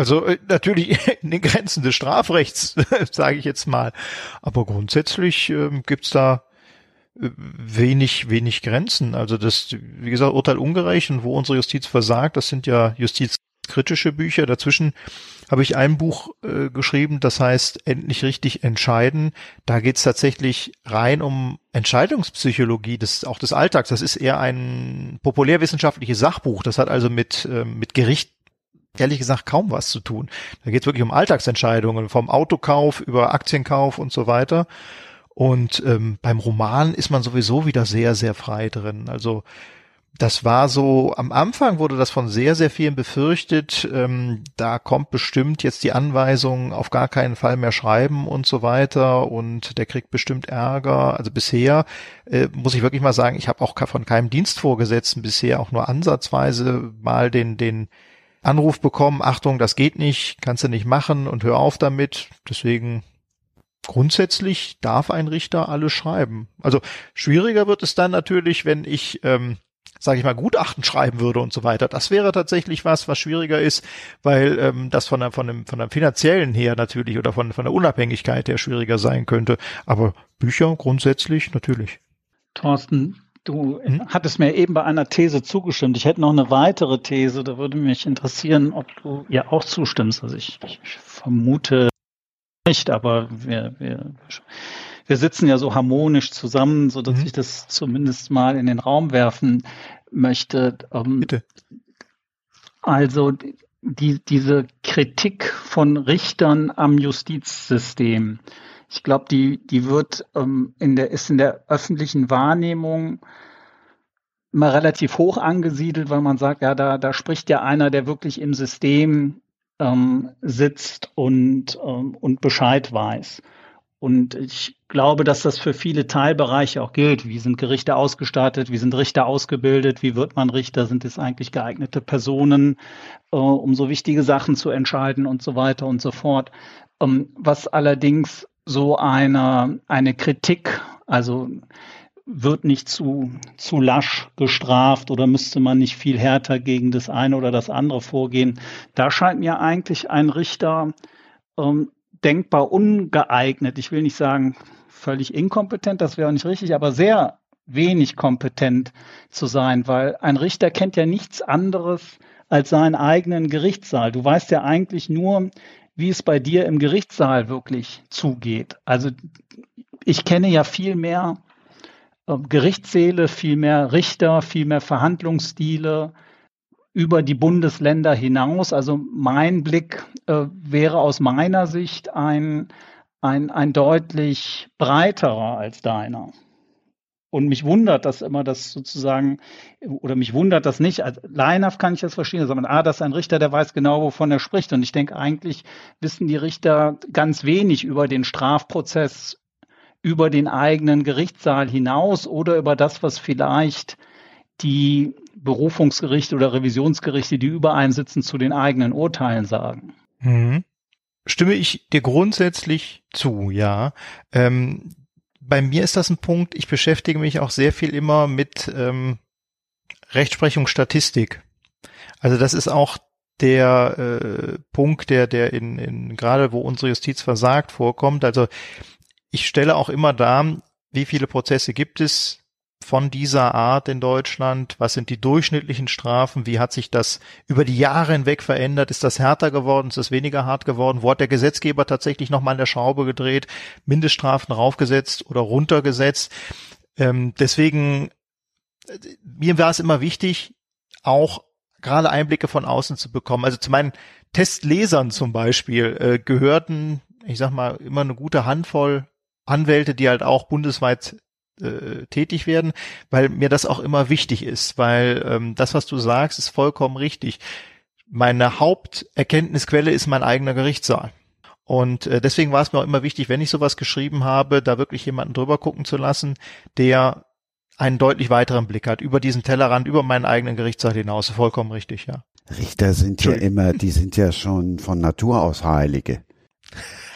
Also äh, natürlich in den Grenzen des Strafrechts, sage ich jetzt mal. Aber grundsätzlich ähm, gibt's da äh, wenig, wenig Grenzen. Also das, wie gesagt, Urteil ungerecht und wo unsere Justiz versagt, das sind ja justizkritische Bücher. Dazwischen habe ich ein Buch äh, geschrieben, das heißt Endlich richtig entscheiden. Da geht es tatsächlich rein um Entscheidungspsychologie des, auch des Alltags. Das ist eher ein populärwissenschaftliches Sachbuch. Das hat also mit, äh, mit Gericht ehrlich gesagt kaum was zu tun. Da geht es wirklich um Alltagsentscheidungen, vom Autokauf über Aktienkauf und so weiter. Und ähm, beim Roman ist man sowieso wieder sehr, sehr frei drin. Also das war so, am Anfang wurde das von sehr, sehr vielen befürchtet. Ähm, da kommt bestimmt jetzt die Anweisung, auf gar keinen Fall mehr schreiben und so weiter und der kriegt bestimmt Ärger. Also bisher äh, muss ich wirklich mal sagen, ich habe auch von keinem Dienstvorgesetzten bisher auch nur ansatzweise mal den, den Anruf bekommen, Achtung, das geht nicht, kannst du nicht machen und hör auf damit. Deswegen grundsätzlich darf ein Richter alles schreiben. Also schwieriger wird es dann natürlich, wenn ich ähm, sage ich mal, Gutachten schreiben würde und so weiter. Das wäre tatsächlich was, was schwieriger ist, weil ähm, das von der, von dem, von der finanziellen her natürlich oder von, von der Unabhängigkeit her schwieriger sein könnte. Aber Bücher grundsätzlich natürlich. Thorsten, du hm? hattest mir eben bei einer These zugestimmt. Ich hätte noch eine weitere These. Da würde mich interessieren, ob du ihr auch zustimmst. Also ich, ich vermute nicht, aber wir, wir wir sitzen ja so harmonisch zusammen, so dass mhm. ich das zumindest mal in den Raum werfen möchte. Ähm, Bitte. Also die, diese Kritik von Richtern am Justizsystem, ich glaube, die, die wird ähm, in der, ist in der öffentlichen Wahrnehmung immer relativ hoch angesiedelt, weil man sagt, ja, da, da spricht ja einer, der wirklich im System ähm, sitzt und, ähm, und Bescheid weiß. Und ich glaube, dass das für viele Teilbereiche auch gilt. Wie sind Gerichte ausgestattet? Wie sind Richter ausgebildet? Wie wird man Richter? Sind es eigentlich geeignete Personen, äh, um so wichtige Sachen zu entscheiden und so weiter und so fort? Ähm, was allerdings so eine, eine Kritik, also wird nicht zu, zu lasch gestraft oder müsste man nicht viel härter gegen das eine oder das andere vorgehen? Da scheint mir eigentlich ein Richter ähm, denkbar ungeeignet. Ich will nicht sagen völlig inkompetent, das wäre auch nicht richtig, aber sehr wenig kompetent zu sein, weil ein Richter kennt ja nichts anderes als seinen eigenen Gerichtssaal. Du weißt ja eigentlich nur, wie es bei dir im Gerichtssaal wirklich zugeht. Also ich kenne ja viel mehr äh, Gerichtssäle, viel mehr Richter, viel mehr Verhandlungsstile über die Bundesländer hinaus. Also mein Blick äh, wäre aus meiner Sicht ein, ein, ein deutlich breiterer als deiner. Und mich wundert das immer, dass sozusagen, oder mich wundert das nicht. Als kann ich das verstehen, sondern ah, das ist ein Richter, der weiß genau, wovon er spricht. Und ich denke, eigentlich wissen die Richter ganz wenig über den Strafprozess, über den eigenen Gerichtssaal hinaus oder über das, was vielleicht die Berufungsgerichte oder Revisionsgerichte, die über sitzen, zu den eigenen Urteilen sagen. Mhm. Stimme ich dir grundsätzlich zu, ja. Ähm, bei mir ist das ein Punkt, ich beschäftige mich auch sehr viel immer mit ähm, Rechtsprechung Statistik. Also das ist auch der äh, Punkt, der, der in, in gerade wo unsere Justiz versagt vorkommt. Also ich stelle auch immer dar, wie viele Prozesse gibt es, von dieser Art in Deutschland? Was sind die durchschnittlichen Strafen? Wie hat sich das über die Jahre hinweg verändert? Ist das härter geworden? Ist das weniger hart geworden? Wo hat der Gesetzgeber tatsächlich nochmal an der Schraube gedreht? Mindeststrafen raufgesetzt oder runtergesetzt? Ähm, deswegen, mir war es immer wichtig, auch gerade Einblicke von außen zu bekommen. Also zu meinen Testlesern zum Beispiel äh, gehörten, ich sag mal, immer eine gute Handvoll Anwälte, die halt auch bundesweit äh, tätig werden, weil mir das auch immer wichtig ist, weil ähm, das, was du sagst, ist vollkommen richtig. Meine Haupterkenntnisquelle ist mein eigener Gerichtssaal. Und äh, deswegen war es mir auch immer wichtig, wenn ich sowas geschrieben habe, da wirklich jemanden drüber gucken zu lassen, der einen deutlich weiteren Blick hat, über diesen Tellerrand, über meinen eigenen Gerichtssaal hinaus. Vollkommen richtig, ja. Richter sind ja immer, die sind ja schon von Natur aus Heilige.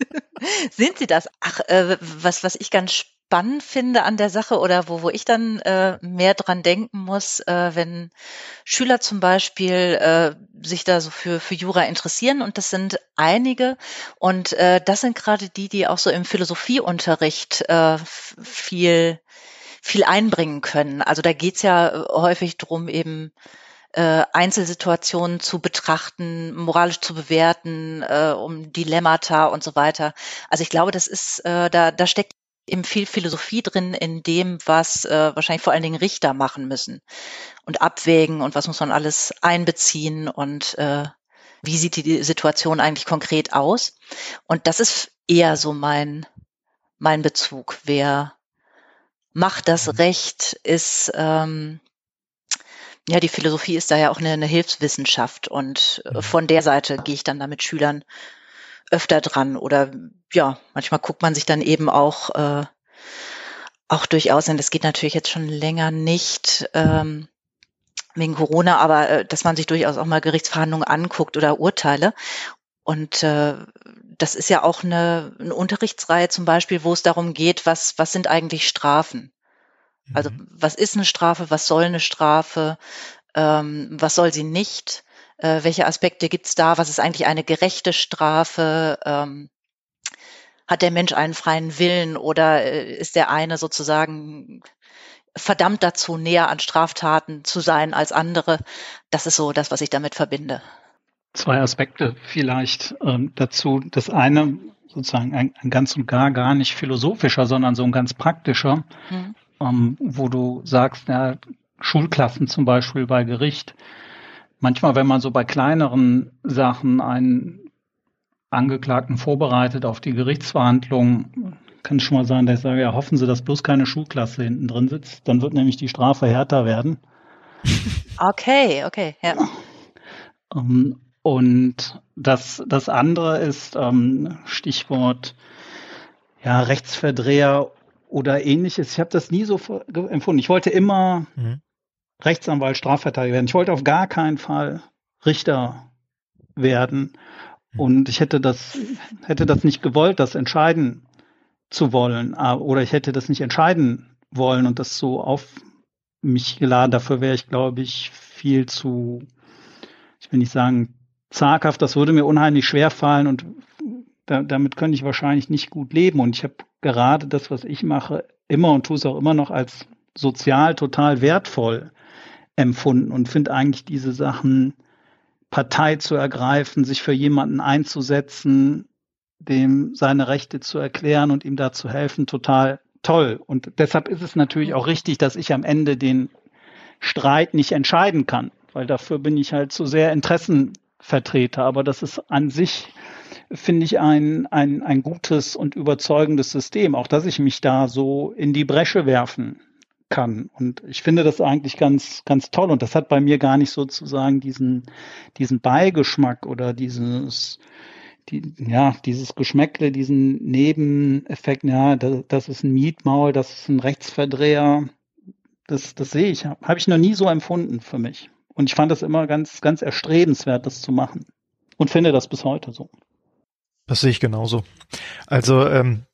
Sind sie das? Ach, äh, was, was ich ganz spannend finde an der Sache oder wo, wo ich dann äh, mehr dran denken muss, äh, wenn Schüler zum Beispiel äh, sich da so für, für Jura interessieren und das sind einige und äh, das sind gerade die, die auch so im Philosophieunterricht äh, viel viel einbringen können. Also da geht's ja häufig drum eben äh, Einzelsituationen zu betrachten, moralisch zu bewerten, äh, um Dilemmata und so weiter. Also ich glaube, das ist, äh, da, da steckt eben viel Philosophie drin in dem, was äh, wahrscheinlich vor allen Dingen Richter machen müssen und abwägen und was muss man alles einbeziehen und äh, wie sieht die Situation eigentlich konkret aus. Und das ist eher so mein, mein Bezug. Wer macht das. Recht, ist ähm, ja, die Philosophie ist da ja auch eine, eine Hilfswissenschaft und äh, mhm. von der Seite gehe ich dann da mit Schülern öfter dran oder ja, manchmal guckt man sich dann eben auch äh, auch durchaus, und das geht natürlich jetzt schon länger nicht ähm, wegen Corona, aber äh, dass man sich durchaus auch mal Gerichtsverhandlungen anguckt oder Urteile. Und äh, das ist ja auch eine, eine Unterrichtsreihe zum Beispiel, wo es darum geht, was, was sind eigentlich Strafen? Also mhm. was ist eine Strafe, was soll eine Strafe, ähm, was soll sie nicht, äh, welche Aspekte gibt's da, was ist eigentlich eine gerechte Strafe, ähm, hat der Mensch einen freien Willen oder äh, ist der eine sozusagen verdammt dazu, näher an Straftaten zu sein als andere? Das ist so das, was ich damit verbinde. Zwei Aspekte vielleicht ähm, dazu. Das eine sozusagen ein, ein ganz und gar gar nicht philosophischer, sondern so ein ganz praktischer. Mhm ähm, wo du sagst, ja, Schulklassen zum Beispiel bei Gericht. Manchmal, wenn man so bei kleineren Sachen einen Angeklagten vorbereitet auf die Gerichtsverhandlung, kann es schon mal sein, dass ich sage, ja, hoffen Sie, dass bloß keine Schulklasse hinten drin sitzt. Dann wird nämlich die Strafe härter werden. Okay, okay, ja. Um, ähm, und das, das andere ist ähm, Stichwort ja, Rechtsverdreher oder ähnliches. Ich habe das nie so empfunden. Ich wollte immer mhm. Rechtsanwalt, Strafverteidiger werden. Ich wollte auf gar keinen Fall Richter werden. Mhm. Und ich hätte das, hätte das nicht gewollt, das entscheiden zu wollen. Oder ich hätte das nicht entscheiden wollen und das so auf mich geladen. Dafür wäre ich, glaube ich, viel zu, ich will nicht sagen zaghaft, das würde mir unheimlich schwer fallen und da, damit könnte ich wahrscheinlich nicht gut leben. Und ich habe gerade das, was ich mache, immer und tue es auch immer noch als sozial total wertvoll empfunden und finde eigentlich diese Sachen, Partei zu ergreifen, sich für jemanden einzusetzen, dem seine Rechte zu erklären und ihm da zu helfen, total toll. Und deshalb ist es natürlich auch richtig, dass ich am Ende den Streit nicht entscheiden kann, weil dafür bin ich halt zu sehr Interessenvertreter. Aber das ist an sich, finde ich, ein, ein, ein gutes und überzeugendes System, auch dass ich mich da so in die Bresche werfen kann. Und ich finde das eigentlich ganz, ganz toll. Und das hat bei mir gar nicht sozusagen diesen, diesen Beigeschmack oder dieses, die, ja, dieses Geschmäckle, diesen Nebeneffekt, ja, das, das ist ein Mietmaul, das ist ein Rechtsverdreher. Das, das sehe ich, habe ich noch nie so empfunden für mich. Und ich fand das immer ganz, ganz erstrebenswert, das zu machen. Und finde das bis heute so. Das sehe ich genauso. Also ähm,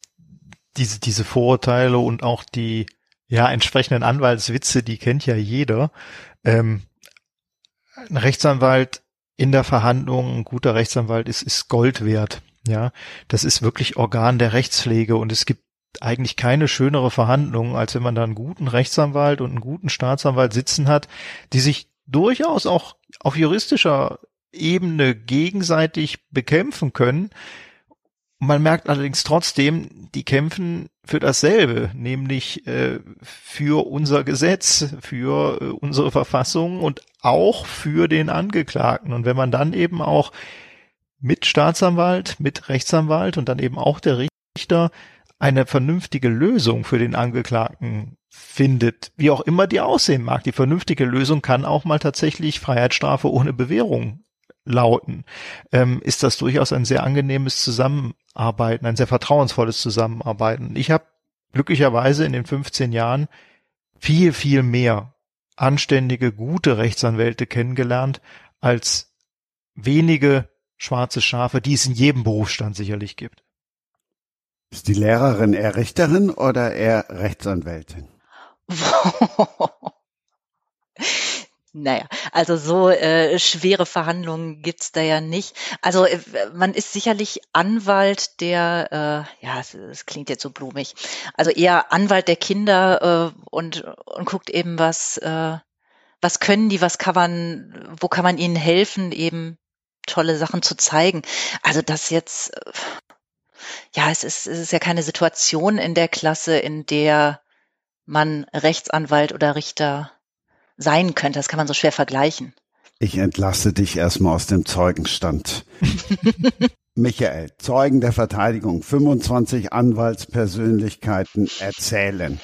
diese, diese Vorurteile und auch die ja, entsprechenden Anwaltswitze, die kennt ja jeder. Ähm, ein Rechtsanwalt in der Verhandlung, ein guter Rechtsanwalt ist, ist Gold wert. Ja, das ist wirklich Organ der Rechtspflege und es gibt eigentlich keine schönere Verhandlung, als wenn man da einen guten Rechtsanwalt und einen guten Staatsanwalt sitzen hat, die sich durchaus auch auf juristischer Ebene gegenseitig bekämpfen können, man merkt allerdings trotzdem, die kämpfen für dasselbe, nämlich äh, für unser Gesetz, für äh, unsere Verfassung und auch für den Angeklagten. Und wenn man dann eben auch mit Staatsanwalt, mit Rechtsanwalt und dann eben auch der Richter eine vernünftige Lösung für den Angeklagten findet, wie auch immer die aussehen mag. Die vernünftige Lösung kann auch mal tatsächlich Freiheitsstrafe ohne Bewährung lauten, ähm, ist das durchaus ein sehr angenehmes Zusammenarbeiten, ein sehr vertrauensvolles Zusammenarbeiten. Ich habe glücklicherweise in den 15 Jahren viel, viel mehr anständige, gute Rechtsanwälte kennengelernt als wenige schwarze Schafe, die es in jedem Berufsstand sicherlich gibt. Ist die Lehrerin eher Richterin oder eher Rechtsanwältin? Naja, also so äh, schwere Verhandlungen gibt's da ja nicht. Also äh, man ist sicherlich Anwalt der, äh, ja, es, klingt jetzt so blumig, also eher Anwalt der Kinder äh, und, und guckt eben, was, äh, was können die, was kann man, wo kann man ihnen helfen, eben tolle Sachen zu zeigen. Also das jetzt, äh, ja, es ist, es ist ja keine Situation in der Klasse, in der man Rechtsanwalt oder Richter sein könnte. Das kann man so schwer vergleichen. Ich entlasse dich erstmal aus dem Zeugenstand. Michael, Zeugen der Verteidigung, 25 Anwaltspersönlichkeiten erzählen.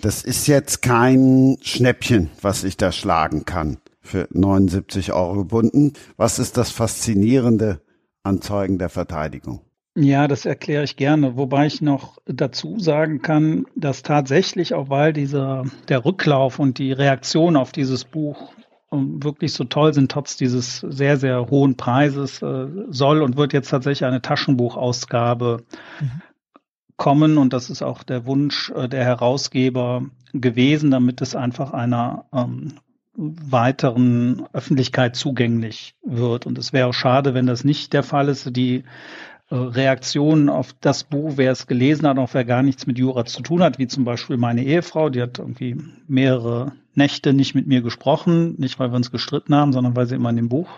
Das ist jetzt kein Schnäppchen, was ich da schlagen kann. Für 79 Euro gebunden. Was ist das Faszinierende an Zeugen der Verteidigung? Ja, das erkläre ich gerne. Wobei ich noch dazu sagen kann, dass tatsächlich auch weil dieser, der Rücklauf und die Reaktion auf dieses Buch ähm, wirklich so toll sind, trotz dieses sehr, sehr hohen Preises, äh, soll und wird jetzt tatsächlich eine Taschenbuchausgabe mhm. kommen. Und das ist auch der Wunsch äh, der Herausgeber gewesen, damit es einfach einer ähm, weiteren Öffentlichkeit zugänglich wird. Und es wäre auch schade, wenn das nicht der Fall ist. Die Reaktionen auf das Buch, wer es gelesen hat, auch wer gar nichts mit Jura zu tun hat, wie zum Beispiel meine Ehefrau, die hat irgendwie mehrere Nächte nicht mit mir gesprochen, nicht weil wir uns gestritten haben, sondern weil sie immer in dem Buch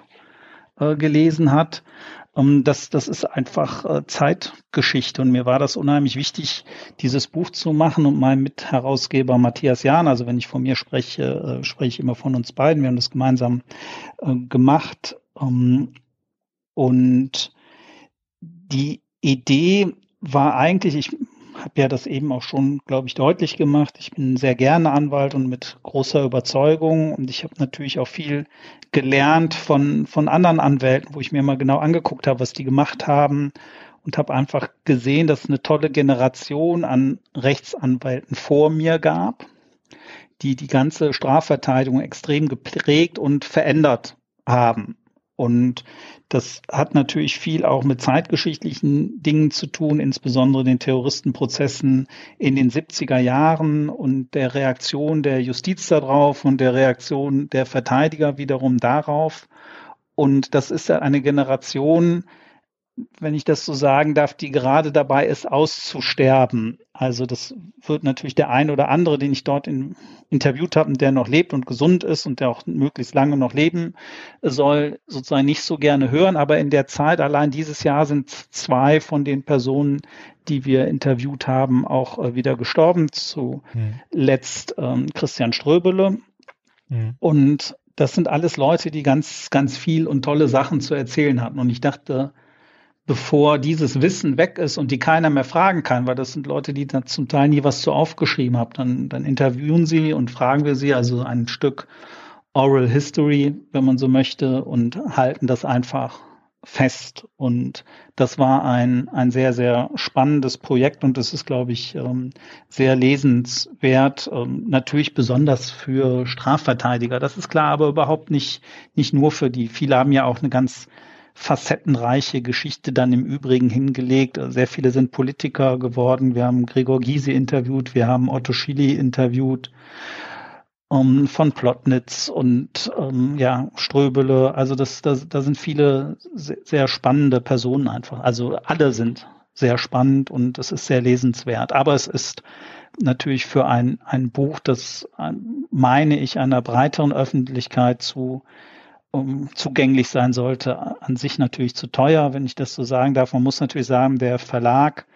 äh, gelesen hat. Ähm, das, das ist einfach äh, Zeitgeschichte und mir war das unheimlich wichtig, dieses Buch zu machen und mein Mitherausgeber Matthias Jahn, also wenn ich von mir spreche, äh, spreche ich immer von uns beiden, wir haben das gemeinsam äh, gemacht ähm, und die Idee war eigentlich, ich habe ja das eben auch schon, glaube ich, deutlich gemacht. Ich bin sehr gerne Anwalt und mit großer Überzeugung. Und ich habe natürlich auch viel gelernt von, von anderen Anwälten, wo ich mir mal genau angeguckt habe, was die gemacht haben. Und habe einfach gesehen, dass es eine tolle Generation an Rechtsanwälten vor mir gab, die die ganze Strafverteidigung extrem geprägt und verändert haben. Und das hat natürlich viel auch mit zeitgeschichtlichen Dingen zu tun, insbesondere den Terroristenprozessen in den 70er Jahren und der Reaktion der Justiz darauf und der Reaktion der Verteidiger wiederum darauf. Und das ist eine Generation, wenn ich das so sagen darf, die gerade dabei ist, auszusterben. Also das wird natürlich der ein oder andere, den ich dort in, interviewt habe, der noch lebt und gesund ist und der auch möglichst lange noch leben soll, sozusagen nicht so gerne hören. Aber in der Zeit, allein dieses Jahr, sind zwei von den Personen, die wir interviewt haben, auch äh, wieder gestorben. Zuletzt ähm, Christian Ströbele. Mhm. Und das sind alles Leute, die ganz, ganz viel und tolle Sachen zu erzählen hatten. Und ich dachte, bevor dieses Wissen weg ist und die keiner mehr fragen kann, weil das sind Leute, die da zum Teil nie was zu aufgeschrieben haben, dann, dann interviewen sie und fragen wir sie, also ein Stück Oral History, wenn man so möchte, und halten das einfach fest. Und das war ein, ein sehr, sehr spannendes Projekt und das ist, glaube ich, ähm, sehr lesenswert. Ähm, natürlich besonders für Strafverteidiger, das ist klar, aber überhaupt nicht, nicht nur für die. Viele haben ja auch eine ganz facettenreiche Geschichte dann im Übrigen hingelegt. Sehr viele sind Politiker geworden. Wir haben Gregor Gysi interviewt, wir haben Otto Schily interviewt ähm, von Plotnitz und ähm, ja, Ströbele. Also das, das, da sind viele sehr, sehr spannende Personen einfach. Also alle sind sehr spannend und es ist sehr lesenswert. Aber es ist natürlich für ein, ein Buch, das meine ich einer breiteren Öffentlichkeit zu um, zugänglich sein sollte, an sich natürlich zu teuer, wenn ich das so sagen darf. Man muss natürlich sagen, der Verlag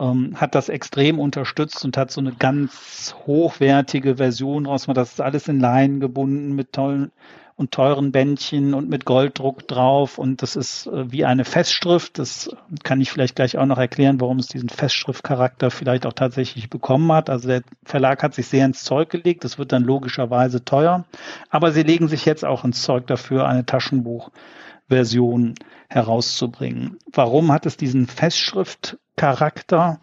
ähm, hat das extrem unterstützt und hat so eine ganz hochwertige Version raus. Das ist alles in Leinen gebunden mit tollen und teuren Bändchen und mit Golddruck drauf. Und das ist äh, wie eine Festschrift. Das kann ich vielleicht gleich auch noch erklären, warum es diesen Festschriftcharakter vielleicht auch tatsächlich bekommen hat. Also der Verlag hat sich sehr ins Zeug gelegt. Das wird dann logischerweise teuer. Aber sie legen sich jetzt auch ins Zeug dafür, eine Taschenbuchversion herauszubringen. Warum hat es diesen Festschriftcharakter?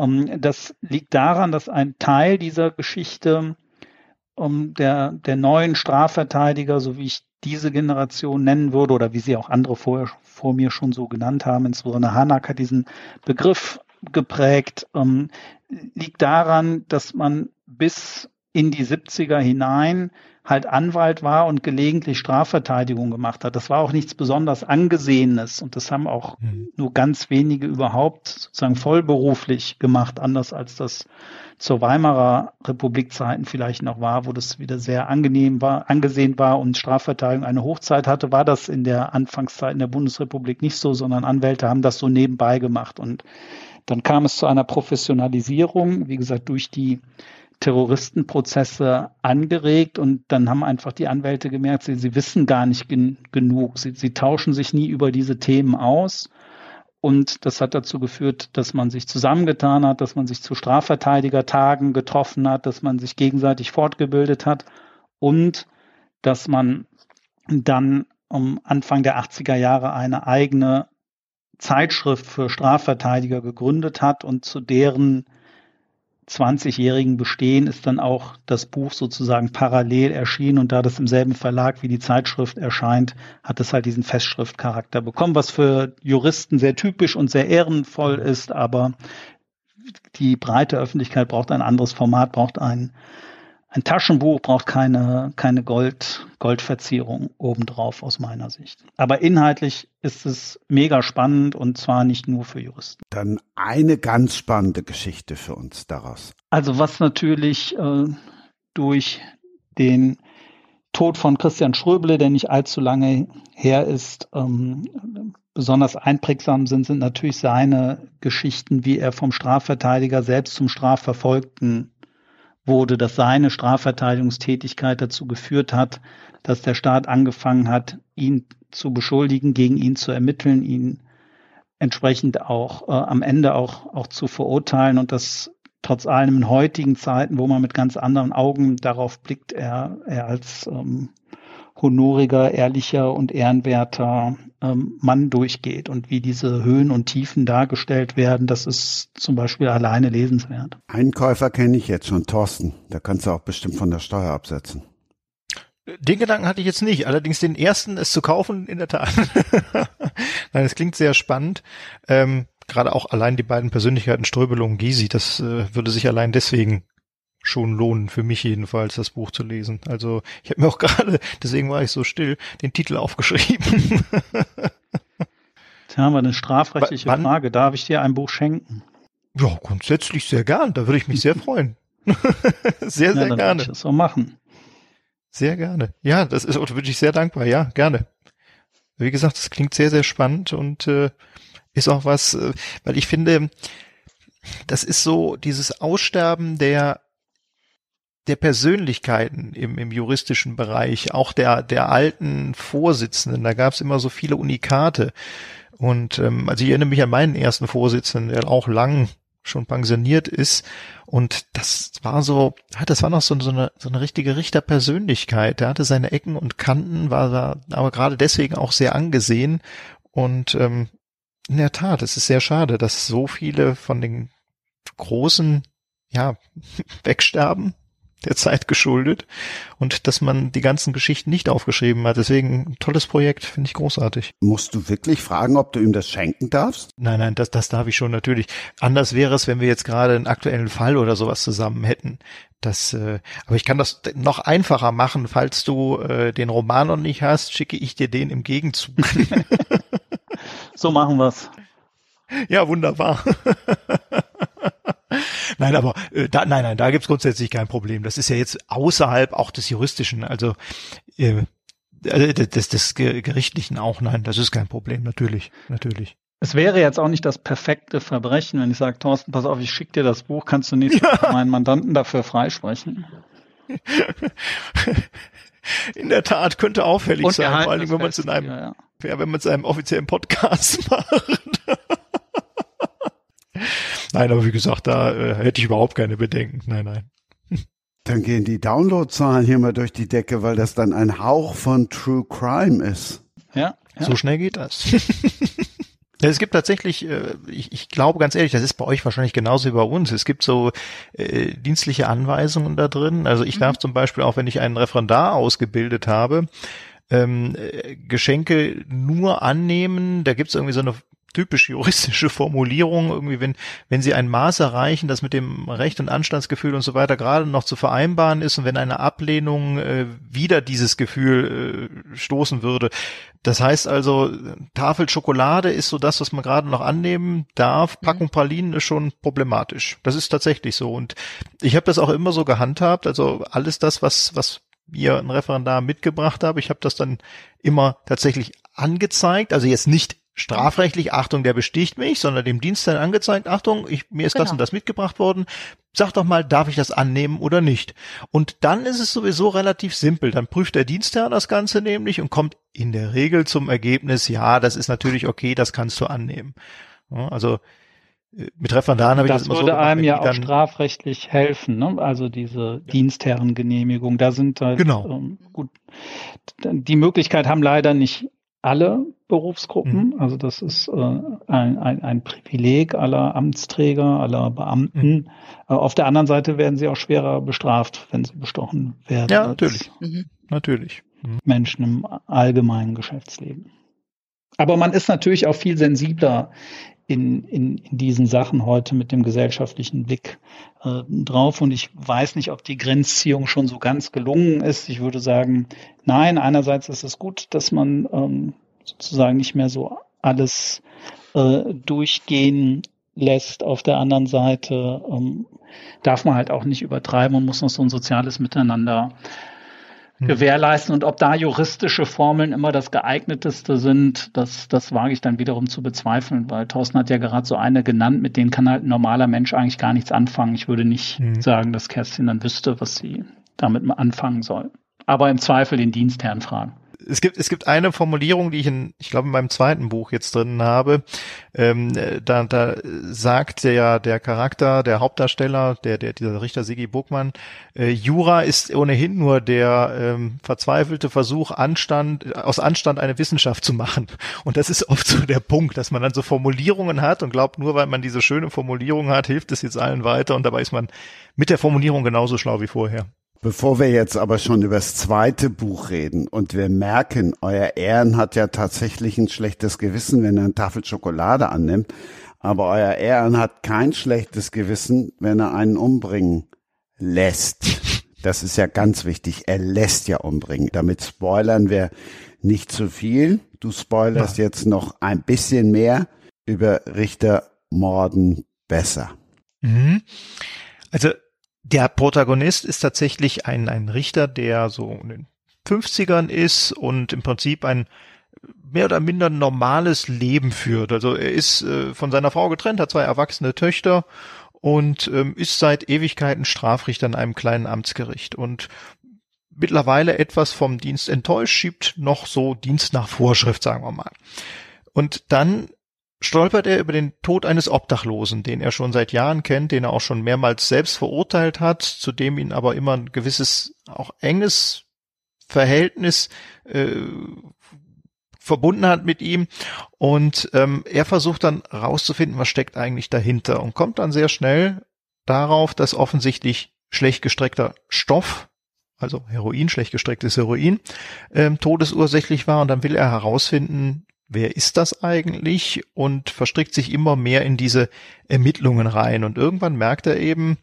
Ähm, das liegt daran, dass ein Teil dieser Geschichte um der, der neuen Strafverteidiger, so wie ich diese Generation nennen würde, oder wie sie auch andere vor, vor mir schon so genannt haben, insbesondere Hanak hat diesen Begriff geprägt, ähm, liegt daran, dass man bis in die 70er hinein halt Anwalt war und gelegentlich Strafverteidigung gemacht hat. Das war auch nichts besonders Angesehenes und das haben auch mhm. nur ganz wenige überhaupt sozusagen vollberuflich gemacht, anders als das zur Weimarer Republikzeiten vielleicht noch war, wo das wieder sehr angenehm war, angesehen war und Strafverteidigung eine Hochzeit hatte, war das in der Anfangszeit in der Bundesrepublik nicht so, sondern Anwälte haben das so nebenbei gemacht und dann kam es zu einer Professionalisierung, wie gesagt, durch die Terroristenprozesse angeregt und dann haben einfach die Anwälte gemerkt, sie, sie wissen gar nicht gen genug. Sie, sie tauschen sich nie über diese Themen aus. Und das hat dazu geführt, dass man sich zusammengetan hat, dass man sich zu Strafverteidigertagen getroffen hat, dass man sich gegenseitig fortgebildet hat und dass man dann um Anfang der 80er Jahre eine eigene Zeitschrift für Strafverteidiger gegründet hat und zu deren 20-jährigen Bestehen ist dann auch das Buch sozusagen parallel erschienen. Und da das im selben Verlag wie die Zeitschrift erscheint, hat es halt diesen Festschriftcharakter bekommen, was für Juristen sehr typisch und sehr ehrenvoll ist, aber die breite Öffentlichkeit braucht ein anderes Format, braucht ein ein Taschenbuch braucht keine, keine Gold, Goldverzierung obendrauf aus meiner Sicht. Aber inhaltlich ist es mega spannend und zwar nicht nur für Juristen. Dann eine ganz spannende Geschichte für uns daraus. Also was natürlich äh, durch den Tod von Christian Schröble, der nicht allzu lange her ist, ähm, besonders einprägsam sind, sind natürlich seine Geschichten, wie er vom Strafverteidiger selbst zum Strafverfolgten wurde, dass seine Strafverteidigungstätigkeit dazu geführt hat, dass der Staat angefangen hat, ihn zu beschuldigen, gegen ihn zu ermitteln, ihn entsprechend auch äh, am Ende auch, auch zu verurteilen. Und das trotz allem in heutigen Zeiten, wo man mit ganz anderen Augen darauf blickt, er, er als ähm, honoriger, ehrlicher und ehrenwerter ähm, Mann durchgeht und wie diese Höhen und Tiefen dargestellt werden, das ist zum Beispiel alleine lesenswert. Einen Käufer kenne ich jetzt schon, Thorsten. Da kannst du auch bestimmt von der Steuer absetzen. Den Gedanken hatte ich jetzt nicht, allerdings den ersten, es zu kaufen, in der Tat. Nein, es klingt sehr spannend. Ähm, Gerade auch allein die beiden Persönlichkeiten Ströbel und Gysi, das äh, würde sich allein deswegen schon lohnen, für mich jedenfalls, das Buch zu lesen. Also ich habe mir auch gerade, deswegen war ich so still, den Titel aufgeschrieben. Jetzt haben wir eine strafrechtliche Wann? Frage. Darf ich dir ein Buch schenken? Ja, grundsätzlich sehr gern. Da würde ich mich sehr freuen. sehr, Ja, sehr dann gerne. ich das so machen. Sehr gerne. Ja, das ist, da bin ich sehr dankbar. Ja, gerne. Wie gesagt, das klingt sehr, sehr spannend und äh, ist auch was, äh, weil ich finde, das ist so dieses Aussterben der der Persönlichkeiten im, im juristischen Bereich, auch der der alten Vorsitzenden. Da gab es immer so viele Unikate. Und ähm, also ich erinnere mich an meinen ersten Vorsitzenden, der auch lang schon pensioniert ist. Und das war so, das war noch so, so, eine, so eine richtige Richterpersönlichkeit. Der hatte seine Ecken und Kanten, war da aber gerade deswegen auch sehr angesehen. Und ähm, in der Tat, es ist sehr schade, dass so viele von den großen, ja, wegsterben, der Zeit geschuldet und dass man die ganzen Geschichten nicht aufgeschrieben hat. Deswegen ein tolles Projekt, finde ich großartig. Musst du wirklich fragen, ob du ihm das schenken darfst? Nein, nein, das, das darf ich schon natürlich. Anders wäre es, wenn wir jetzt gerade einen aktuellen Fall oder sowas zusammen hätten. Das, äh, aber ich kann das noch einfacher machen. Falls du äh, den Roman noch nicht hast, schicke ich dir den im Gegenzug. So machen wir's. ja, wunderbar. nein, aber äh, da, nein, nein, da gibt's grundsätzlich kein Problem. Das ist ja jetzt außerhalb auch des Juristischen, also äh, äh, des, des Ge- Gerichtlichen auch. Nein, das ist kein Problem, natürlich, natürlich. Es wäre jetzt auch nicht das perfekte Verbrechen, wenn ich sage, Thorsten, pass auf, ich schicke dir das Buch, kannst du nächstes Mal meinen Mandanten dafür freisprechen? In der Tat könnte auffällig Und sein, vor allem wenn man es in einem, ja, ja. ja, wenn man es in einem offiziellen Podcast macht. Nein, aber wie gesagt, da äh, hätte ich überhaupt keine Bedenken. Nein, nein. Dann gehen die Downloadzahlen hier mal durch die Decke, weil das dann ein Hauch von True Crime ist. Ja, ja. So schnell geht das. Es gibt tatsächlich, äh, ich, ich glaube ganz ehrlich, das ist bei euch wahrscheinlich genauso wie bei uns. Es gibt so äh, dienstliche Anweisungen da drin. Also ich darf zum Beispiel auch, wenn ich einen Referendar ausgebildet habe, ähm, äh, Geschenke nur annehmen. Da gibt es irgendwie so eine typisch juristische Formulierung, irgendwie, wenn, wenn sie ein Maß erreichen, das mit dem Recht und Anstandsgefühl und so weiter gerade noch zu vereinbaren ist und wenn eine Ablehnung äh, wieder dieses Gefühl äh, stoßen würde. Das heißt also, Tafel Schokolade ist so das, was man gerade noch annehmen darf. Packung Pralinen ist schon problematisch. Das ist tatsächlich so. Und ich habe das auch immer so gehandhabt. Also alles das, was, was mir ein Referendar mitgebracht habe, ich habe das dann immer tatsächlich angezeigt. Also jetzt nicht strafrechtlich, Achtung, der besticht mich, sondern dem Dienstherrn angezeigt, Achtung, ich, mir ist das Genau. und das mitgebracht worden. Sag doch mal, darf ich das annehmen oder nicht? Und dann ist es sowieso relativ simpel. Dann prüft der Dienstherr das Ganze nämlich und kommt in der Regel zum Ergebnis, ja, das ist natürlich okay, das kannst du annehmen. Ja, also äh, mit Referendaren habe ich das, Das immer so würde gemacht, einem ja auch dann- strafrechtlich helfen, ne? Also diese Dienstherrengenehmigung. Da sind halt Genau. ähm, gut. Die Möglichkeit haben leider nicht alle Berufsgruppen. Mhm. Also das ist äh, ein, ein, ein Privileg aller Amtsträger, aller Beamten. Mhm. Äh, auf der anderen Seite werden sie auch schwerer bestraft, wenn sie bestochen werden. Ja, als natürlich. Mhm. Natürlich. Mhm. Menschen im allgemeinen Geschäftsleben. Aber man ist natürlich auch viel sensibler in, in, in diesen Sachen heute mit dem gesellschaftlichen Blick äh, drauf. Und ich weiß nicht, ob die Grenzziehung schon so ganz gelungen ist. Ich würde sagen, nein, einerseits ist es gut, dass man ähm, sozusagen nicht mehr so alles äh, durchgehen lässt. Auf der anderen Seite ähm, darf man halt auch nicht übertreiben und muss noch so ein soziales Miteinander gewährleisten. Und ob da juristische Formeln immer das geeigneteste sind, das, das wage ich dann wiederum zu bezweifeln, weil Thorsten hat ja gerade so eine genannt, mit denen kann halt ein normaler Mensch eigentlich gar nichts anfangen. Ich würde nicht Mhm. sagen, dass Kerstin dann wüsste, was sie damit anfangen soll. Aber im Zweifel den Dienstherrn fragen. Es gibt, es gibt eine Formulierung, die ich in, ich glaube, in meinem zweiten Buch jetzt drin habe. Ähm, äh, da, da sagt der, der Charakter, der Hauptdarsteller, der, der, dieser Richter Sigi Burgmann, äh, Jura ist ohnehin nur der ähm, verzweifelte Versuch, Anstand, aus Anstand eine Wissenschaft zu machen. Und das ist oft so der Punkt, dass man dann so Formulierungen hat und glaubt, nur weil man diese schöne Formulierung hat, hilft es jetzt allen weiter und dabei ist man mit der Formulierung genauso schlau wie vorher. Bevor wir jetzt aber schon über das zweite Buch reden und wir merken, euer Ehren hat ja tatsächlich ein schlechtes Gewissen, wenn er eine Tafel Schokolade annimmt, aber euer Ehren hat kein schlechtes Gewissen, wenn er einen umbringen lässt. Das ist ja ganz wichtig. Er lässt ja umbringen. Damit spoilern wir nicht zu viel. Du spoilerst ja. jetzt noch ein bisschen mehr über Richter Morden besser. Mhm. Also der Protagonist ist tatsächlich ein, ein Richter, der so in den 50ern ist und im Prinzip ein mehr oder minder normales Leben führt. Also er ist äh, von seiner Frau getrennt, hat zwei erwachsene Töchter und ähm, ist seit Ewigkeiten Strafrichter in einem kleinen Amtsgericht und mittlerweile etwas vom Dienst enttäuscht, schiebt noch so Dienst nach Vorschrift, sagen wir mal. Und dann stolpert er über den Tod eines Obdachlosen, den er schon seit Jahren kennt, den er auch schon mehrmals selbst verurteilt hat, zu dem ihn aber immer ein gewisses, auch enges Verhältnis äh, verbunden hat mit ihm. Und ähm, er versucht dann rauszufinden, was steckt eigentlich dahinter und kommt dann sehr schnell darauf, dass offensichtlich schlecht gestreckter Stoff, also Heroin, schlecht gestrecktes Heroin, ähm, todesursächlich war. Und dann will er herausfinden, wer ist das eigentlich und verstrickt sich immer mehr in diese Ermittlungen rein. Und irgendwann merkt er eben,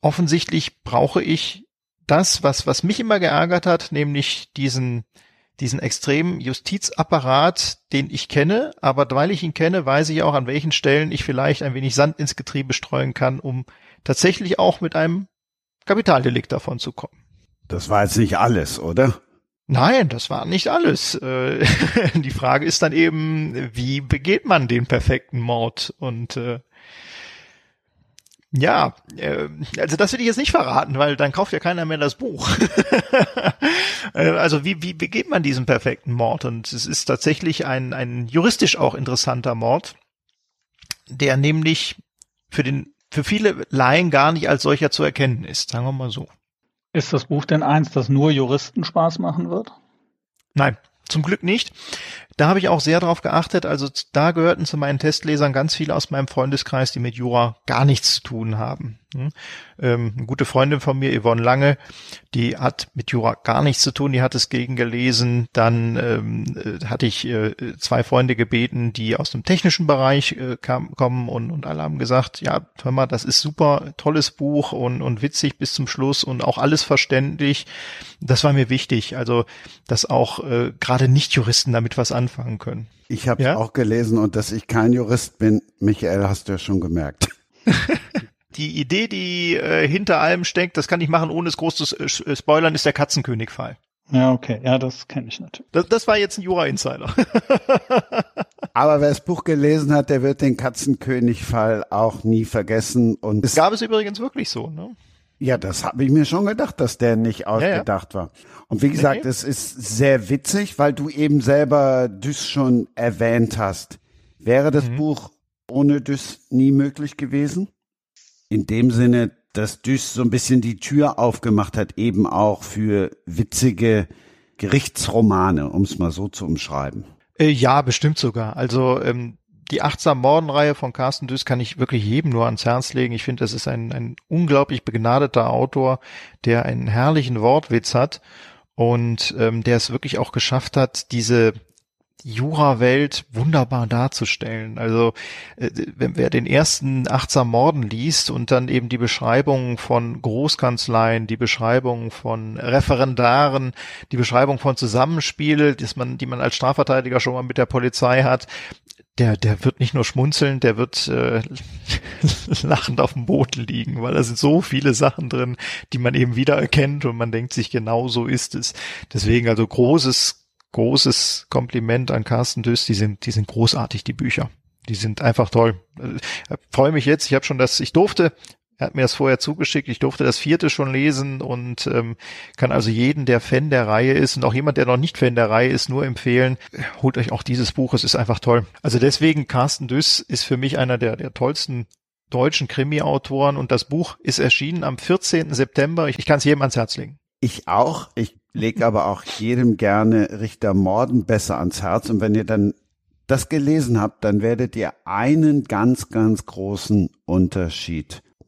offensichtlich brauche ich das, was, was mich immer geärgert hat, nämlich diesen, diesen extremen Justizapparat, den ich kenne, aber weil ich ihn kenne, weiß ich auch, an welchen Stellen ich vielleicht ein wenig Sand ins Getriebe streuen kann, um tatsächlich auch mit einem Kapitaldelikt davon zu kommen. Das war jetzt nicht alles, oder? Nein, das war nicht alles. Äh, die Frage ist dann eben, wie begeht man den perfekten Mord? Und äh, ja, äh, also das will ich jetzt nicht verraten, weil dann kauft ja keiner mehr das Buch. Äh, also wie, wie begeht man diesen perfekten Mord? Und es ist tatsächlich ein, ein juristisch auch interessanter Mord, der nämlich für den für viele Laien gar nicht als solcher zu erkennen ist, sagen wir mal so. Ist das Buch denn eins, das nur Juristen Spaß machen wird? Nein, zum Glück nicht. Da habe ich auch sehr darauf geachtet. Also da gehörten zu meinen Testlesern ganz viele aus meinem Freundeskreis, die mit Jura gar nichts zu tun haben. Hm? Ähm, eine gute Freundin von mir, Yvonne Lange, die hat mit Jura gar nichts zu tun, die hat es gegengelesen. Dann ähm, äh, hatte ich äh, zwei Freunde gebeten, die aus dem technischen Bereich äh, kam, kommen und, und alle haben gesagt, ja, hör mal, das ist super, tolles Buch und, und witzig bis zum Schluss und auch alles verständlich. Das war mir wichtig, also dass auch äh, gerade Nicht-Juristen damit was anfangen können. Ich habe ja? auch gelesen und dass ich kein Jurist bin, Michael, hast du ja schon gemerkt. die Idee, die äh, hinter allem steckt, das kann ich machen, ohne es groß zu äh, spoilern, ist der Katzenkönig-Fall. Ja, okay. Ja, das kenne ich natürlich. Das, das war jetzt ein Jura-Insider. Aber wer das Buch gelesen hat, der wird den Katzenkönig-Fall auch nie vergessen. Und es gab es übrigens wirklich so, ne? Ja, das habe ich mir schon gedacht, dass der nicht ausgedacht ja, ja. war. Und wie gesagt, nee. es ist sehr witzig, weil du eben selber Düss schon erwähnt hast. Wäre das mhm. Buch ohne Düss nie möglich gewesen? in dem Sinne, dass Düss so ein bisschen die Tür aufgemacht hat, eben auch für witzige Gerichtsromane, um es mal so zu umschreiben. Äh, ja, bestimmt sogar. Also ähm, die achtsam Mordenreihe von Carsten Düss kann ich wirklich jedem nur ans Herz legen. Ich finde, das ist ein, ein unglaublich begnadeter Autor, der einen herrlichen Wortwitz hat und ähm, der es wirklich auch geschafft hat, diese Jura-Welt wunderbar darzustellen. Also äh, wenn wer den ersten achtsam Morden liest und dann eben die Beschreibung von Großkanzleien, die Beschreibung von Referendaren, die Beschreibung von Zusammenspiel, das man, die man als Strafverteidiger schon mal mit der Polizei hat, der, der wird nicht nur schmunzeln, der wird äh, lachend auf dem Boden liegen, weil da sind so viele Sachen drin, die man eben wieder erkennt und man denkt sich, genau so ist es. Deswegen also großes großes Kompliment an Carsten Düss. Die sind, die sind großartig, die Bücher. Die sind einfach toll. Ich äh, freue mich jetzt. Ich habe schon das, ich durfte, er hat mir das vorher zugeschickt, ich durfte das vierte schon lesen und ähm, kann also jeden, der Fan der Reihe ist und auch jemand, der noch nicht Fan der Reihe ist, nur empfehlen, holt euch auch dieses Buch, es ist einfach toll. Also deswegen, Carsten Düss ist für mich einer der, der tollsten deutschen Krimi-Autoren und das Buch ist erschienen am 14. September. Ich, ich kann es jedem ans Herz legen. Ich auch. Ich leg aber auch jedem gerne Richter Morden besser ans Herz. Und wenn ihr dann das gelesen habt, dann werdet ihr einen ganz, ganz großen Unterschied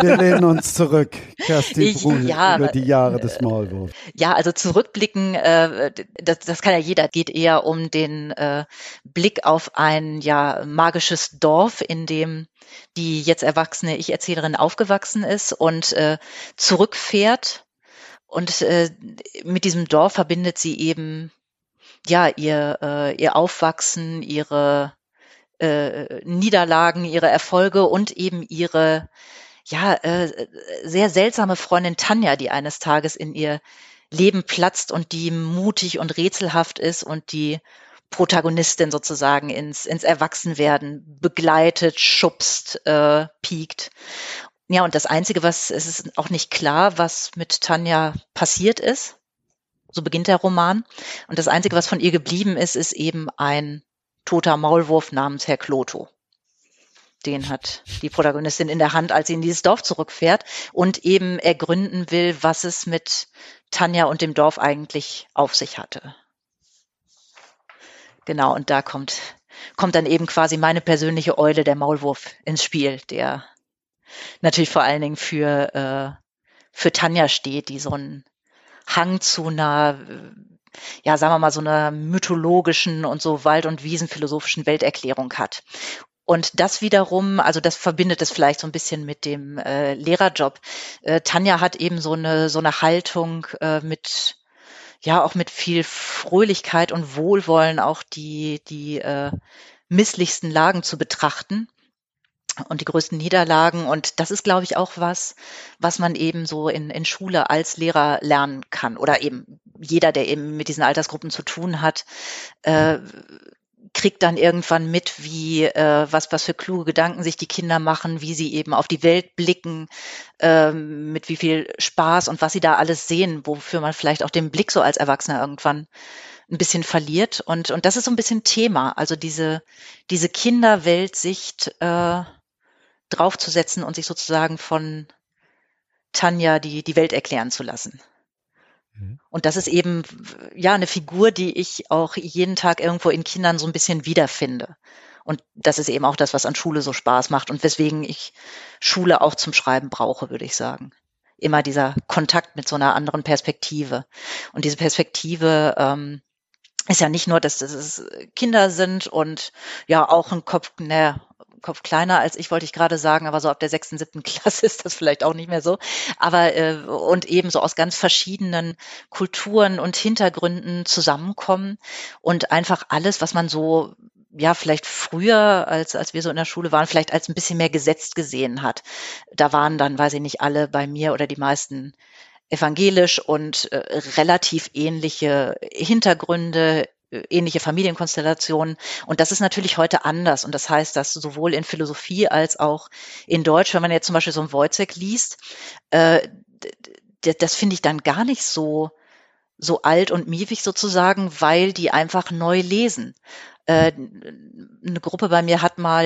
Wir lehnen uns zurück, Kerstin Brune, ja, über die Jahre des Maulwurfs. Ja, also zurückblicken, äh, das, das kann ja jeder. Geht eher um den äh, Blick auf ein ja magisches Dorf, in dem die jetzt erwachsene Ich-Erzählerin aufgewachsen ist und äh, zurückfährt. Und äh, mit diesem Dorf verbindet sie eben ja ihr äh, ihr Aufwachsen, ihre äh, Niederlagen, ihre Erfolge und eben ihre ja äh, sehr seltsame Freundin Tanja, die eines Tages in ihr Leben platzt und die mutig und rätselhaft ist und die Protagonistin sozusagen ins, ins Erwachsenwerden begleitet, schubst, äh, piekt. Ja, und das Einzige, was, es ist auch nicht klar, was mit Tanja passiert ist. So beginnt der Roman. Und das Einzige, was von ihr geblieben ist, ist eben ein toter Maulwurf namens Herr Kloto. Den hat die Protagonistin in der Hand, als sie in dieses Dorf zurückfährt und eben ergründen will, was es mit Tanja und dem Dorf eigentlich auf sich hatte. Genau, und da kommt, kommt dann eben quasi meine persönliche Eule, der Maulwurf, ins Spiel, der natürlich vor allen Dingen für, äh, für Tanja steht, die so einen Hang zu einer, ja, sagen wir mal, so einer mythologischen und so Wald- und Wiesenphilosophischen Welterklärung hat. Und das wiederum, also das verbindet es vielleicht so ein bisschen mit dem äh, Lehrerjob. Äh, Tanja hat eben so eine so eine Haltung äh, mit ja auch mit viel Fröhlichkeit und Wohlwollen auch die, die äh, misslichsten Lagen zu betrachten und die größten Niederlagen. Und das ist, glaube ich, auch was, was man eben so in, in Schule als Lehrer lernen kann. Oder eben jeder, der eben mit diesen Altersgruppen zu tun hat, äh, kriegt dann irgendwann mit, wie äh, was was für kluge Gedanken sich die Kinder machen, wie sie eben auf die Welt blicken, ähm, mit wie viel Spaß und was sie da alles sehen, wofür man vielleicht auch den Blick so als Erwachsener irgendwann ein bisschen verliert und und das ist so ein bisschen Thema, also diese diese Kinderweltsicht äh, draufzusetzen und sich sozusagen von Tanja die die Welt erklären zu lassen. Mhm. Und das ist eben ja eine Figur, die ich auch jeden Tag irgendwo in Kindern so ein bisschen wiederfinde. Und das ist eben auch das, was an Schule so Spaß macht und weswegen ich Schule auch zum Schreiben brauche, würde ich sagen. Immer dieser Kontakt mit so einer anderen Perspektive. Und diese Perspektive ähm, ist ja nicht nur, dass das Kinder sind und ja auch ein Kopf, ne, Kopf kleiner als ich, wollte ich gerade sagen, aber so ab der sechsten, siebten Klasse ist das vielleicht auch nicht mehr so. Aber äh, und eben so aus ganz verschiedenen Kulturen und Hintergründen zusammenkommen und einfach alles, was man so ja, vielleicht früher, als, als wir so in der Schule waren, vielleicht als ein bisschen mehr gesetzt gesehen hat. Da waren dann, weiß ich nicht, alle bei mir oder die meisten evangelisch und äh, relativ ähnliche Hintergründe, äh, ähnliche Familienkonstellationen. Und das ist natürlich heute anders. Und das heißt, dass sowohl in Philosophie als auch in Deutsch, wenn man jetzt zum Beispiel so ein Wojcek liest, äh, das finde ich dann gar nicht so so alt und miefig sozusagen, weil die einfach neu lesen. Äh, eine Gruppe bei mir hat mal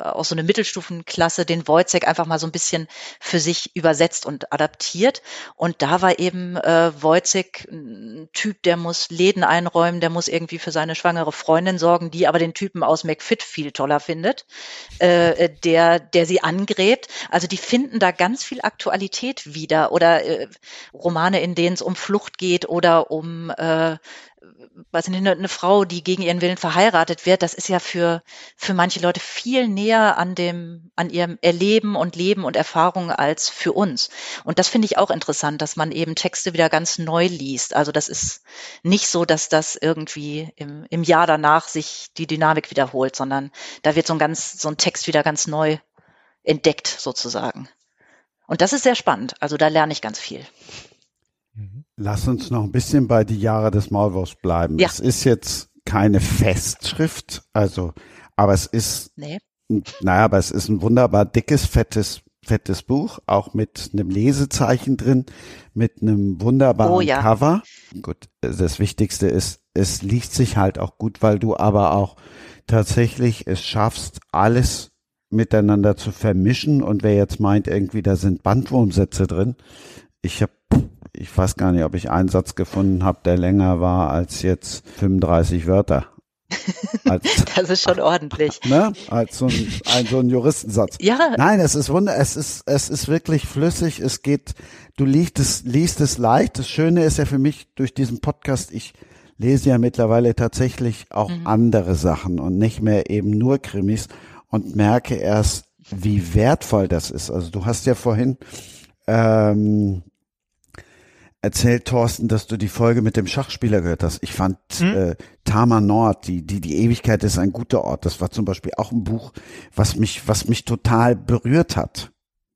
äh, auch so eine Mittelstufenklasse den Wojcek einfach mal so ein bisschen für sich übersetzt und adaptiert. Und da war eben äh, Wojcek ein Typ, der muss Läden einräumen, der muss irgendwie für seine schwangere Freundin sorgen, die aber den Typen aus McFit viel toller findet, äh, der, der sie angräbt. Also die finden da ganz viel Aktualität wieder oder äh, Romane, in denen es um Flucht geht oder um äh, weiß nicht, eine, eine Frau, die gegen ihren Willen verheiratet wird, das ist ja für, für manche Leute viel näher an dem, an ihrem Erleben und Leben und Erfahrung als für uns. Und das finde ich auch interessant, dass man eben Texte wieder ganz neu liest. Also das ist nicht so, dass das irgendwie im, im Jahr danach sich die Dynamik wiederholt, sondern da wird so ein ganz, so ein Text wieder ganz neu entdeckt sozusagen. Und das ist sehr spannend. Also da lerne ich ganz viel. Lass uns noch ein bisschen bei die Jahre des Maulwurfs bleiben. Ja. Es ist jetzt keine Festschrift, also, aber es ist, nee. naja, aber es ist ein wunderbar dickes, fettes, fettes Buch, auch mit einem Lesezeichen drin, mit einem wunderbaren oh, ja. Cover. Gut, das Wichtigste ist, es liest sich halt auch gut, weil du aber auch tatsächlich es schaffst, alles miteinander zu vermischen und wer jetzt meint, irgendwie da sind Bandwurmsätze drin, ich habe ich weiß gar nicht, ob ich einen Satz gefunden habe, der länger war als jetzt 35 Wörter. Als, das ist schon ordentlich. Ne? Als so ein, ein, so ein Juristensatz. Ja. Nein, es ist wunder, es ist, es ist wirklich flüssig. Es geht, du liest es, liest es leicht. Das Schöne ist ja für mich durch diesen Podcast, ich lese ja mittlerweile tatsächlich auch mhm. andere Sachen und nicht mehr eben nur Krimis und merke erst, wie wertvoll das ist. Also du hast ja vorhin ähm, erzählt, Thorsten, dass du die Folge mit dem Schachspieler gehört hast. Ich fand hm? äh, Tama Nord, die, die, die Ewigkeit ist ein guter Ort. Das war zum Beispiel auch ein Buch, was mich, was mich total berührt hat.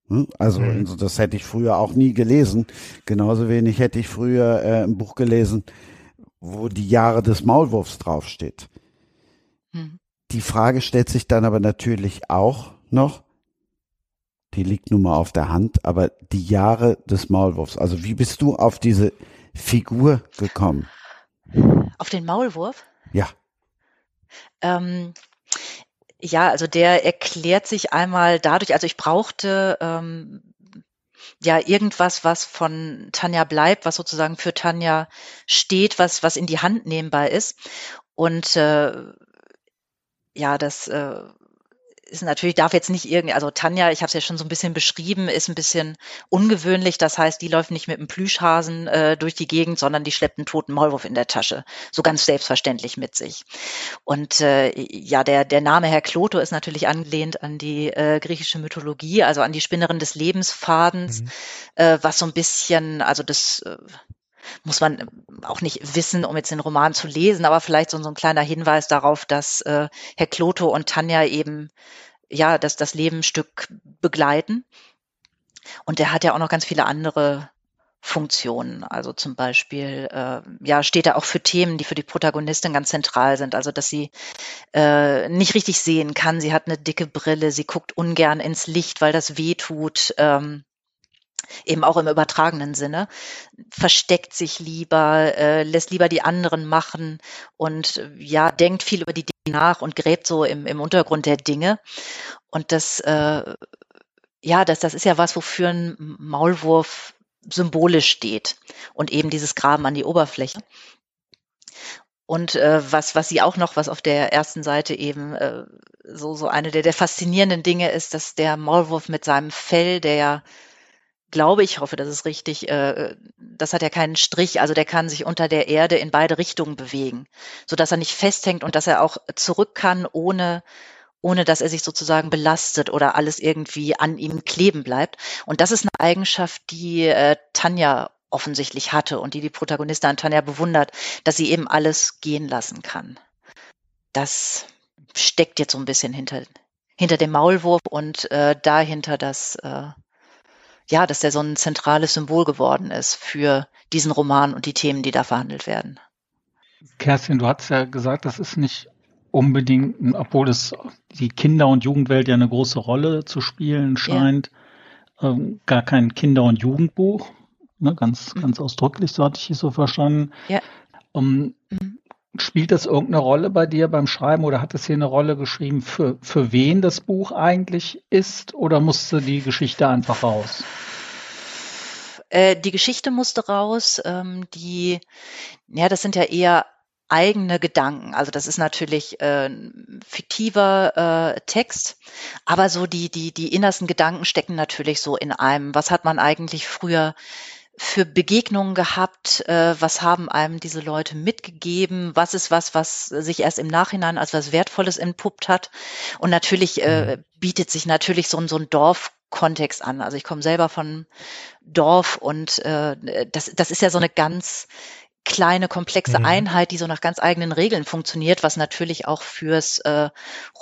Hm? Also, mhm. also das hätte ich früher auch nie gelesen. Genauso wenig hätte ich früher äh, ein Buch gelesen, wo die Jahre des Maulwurfs draufsteht. Mhm. Die Frage stellt sich dann aber natürlich auch noch, die liegt nun mal auf der Hand, aber die Jahre des Maulwurfs, also wie bist du auf diese Figur gekommen? Auf den Maulwurf? Ja. Ähm, ja, also der erklärt sich einmal dadurch, also ich brauchte ähm, ja irgendwas, was von Tanja bleibt, was sozusagen für Tanja steht, was, was in die Hand nehmbar ist. Und äh, ja, das äh, ist natürlich, darf jetzt nicht irgendwie, also Tanja, ich habe es ja schon so ein bisschen beschrieben, ist ein bisschen ungewöhnlich. Das heißt, die läuft nicht mit einem Plüschhasen äh, durch die Gegend, sondern die schleppt einen toten Maulwurf in der Tasche. So ganz selbstverständlich mit sich. Und äh, ja, der, der Name Herr Kloto ist natürlich angelehnt an die äh, griechische Mythologie, also an die Spinnerin des Lebensfadens, mhm. äh, was so ein bisschen, also das äh, muss man auch nicht wissen, um jetzt den Roman zu lesen, aber vielleicht so, so ein kleiner Hinweis darauf, dass äh, Herr Kloto und Tanja eben ja, dass das Leben begleiten. Und der hat ja auch noch ganz viele andere Funktionen. Also zum Beispiel, äh, ja, steht er auch für Themen, die für die Protagonistin ganz zentral sind. Also, dass sie äh, nicht richtig sehen kann. Sie hat eine dicke Brille. Sie guckt ungern ins Licht, weil das weh tut. Ähm, eben auch im übertragenen Sinne, versteckt sich lieber, äh, lässt lieber die anderen machen und äh, ja, denkt viel über die Dinge nach und gräbt so im, im Untergrund der Dinge. Und das, äh, ja, das, das ist ja was, wofür ein Maulwurf symbolisch steht und eben dieses Graben an die Oberfläche. Und äh, was, was sie auch noch, was auf der ersten Seite eben äh, so, so eine der, der faszinierenden Dinge ist, dass der Maulwurf mit seinem Fell, der ja glaube ich, hoffe, das ist richtig, äh, das hat ja keinen Strich, also der kann sich unter der Erde in beide Richtungen bewegen, so dass er nicht festhängt und dass er auch zurück kann, ohne ohne dass er sich sozusagen belastet oder alles irgendwie an ihm kleben bleibt. Und das ist eine Eigenschaft, die äh, Tanja offensichtlich hatte und die die Protagonistin an Tanja bewundert, dass sie eben alles gehen lassen kann. Das steckt jetzt so ein bisschen hinter, hinter dem Maulwurf und äh, dahinter das, äh, ja, dass der so ein zentrales Symbol geworden ist für diesen Roman und die Themen, die da verhandelt werden. Kerstin, du hast ja gesagt, das ist nicht unbedingt, obwohl es die Kinder- und Jugendwelt ja eine große Rolle zu spielen scheint, ja. ähm, gar kein Kinder- und Jugendbuch. Ne, ganz, mhm. ganz ausdrücklich, so hatte ich es so verstanden. Ja. Um, ähm, mhm. Spielt das irgendeine Rolle bei dir beim Schreiben oder hat es hier eine Rolle geschrieben, für, für wen das Buch eigentlich ist oder musste die Geschichte einfach raus? Äh, die Geschichte musste raus. Ähm, die, ja, das sind ja eher eigene Gedanken. Also das ist natürlich äh, fiktiver äh, Text, aber so die die die innersten Gedanken stecken natürlich so in einem. Was hat man eigentlich früher für Begegnungen gehabt? Äh, was haben einem diese Leute mitgegeben? Was ist was, was sich erst im Nachhinein als was Wertvolles entpuppt hat? Und natürlich äh, mhm. bietet sich natürlich so, ein so ein Dorfkontext an. Also ich komme selber von Dorf und äh, das, das ist ja so eine ganz kleine, komplexe mhm. Einheit, die so nach ganz eigenen Regeln funktioniert, was natürlich auch fürs äh,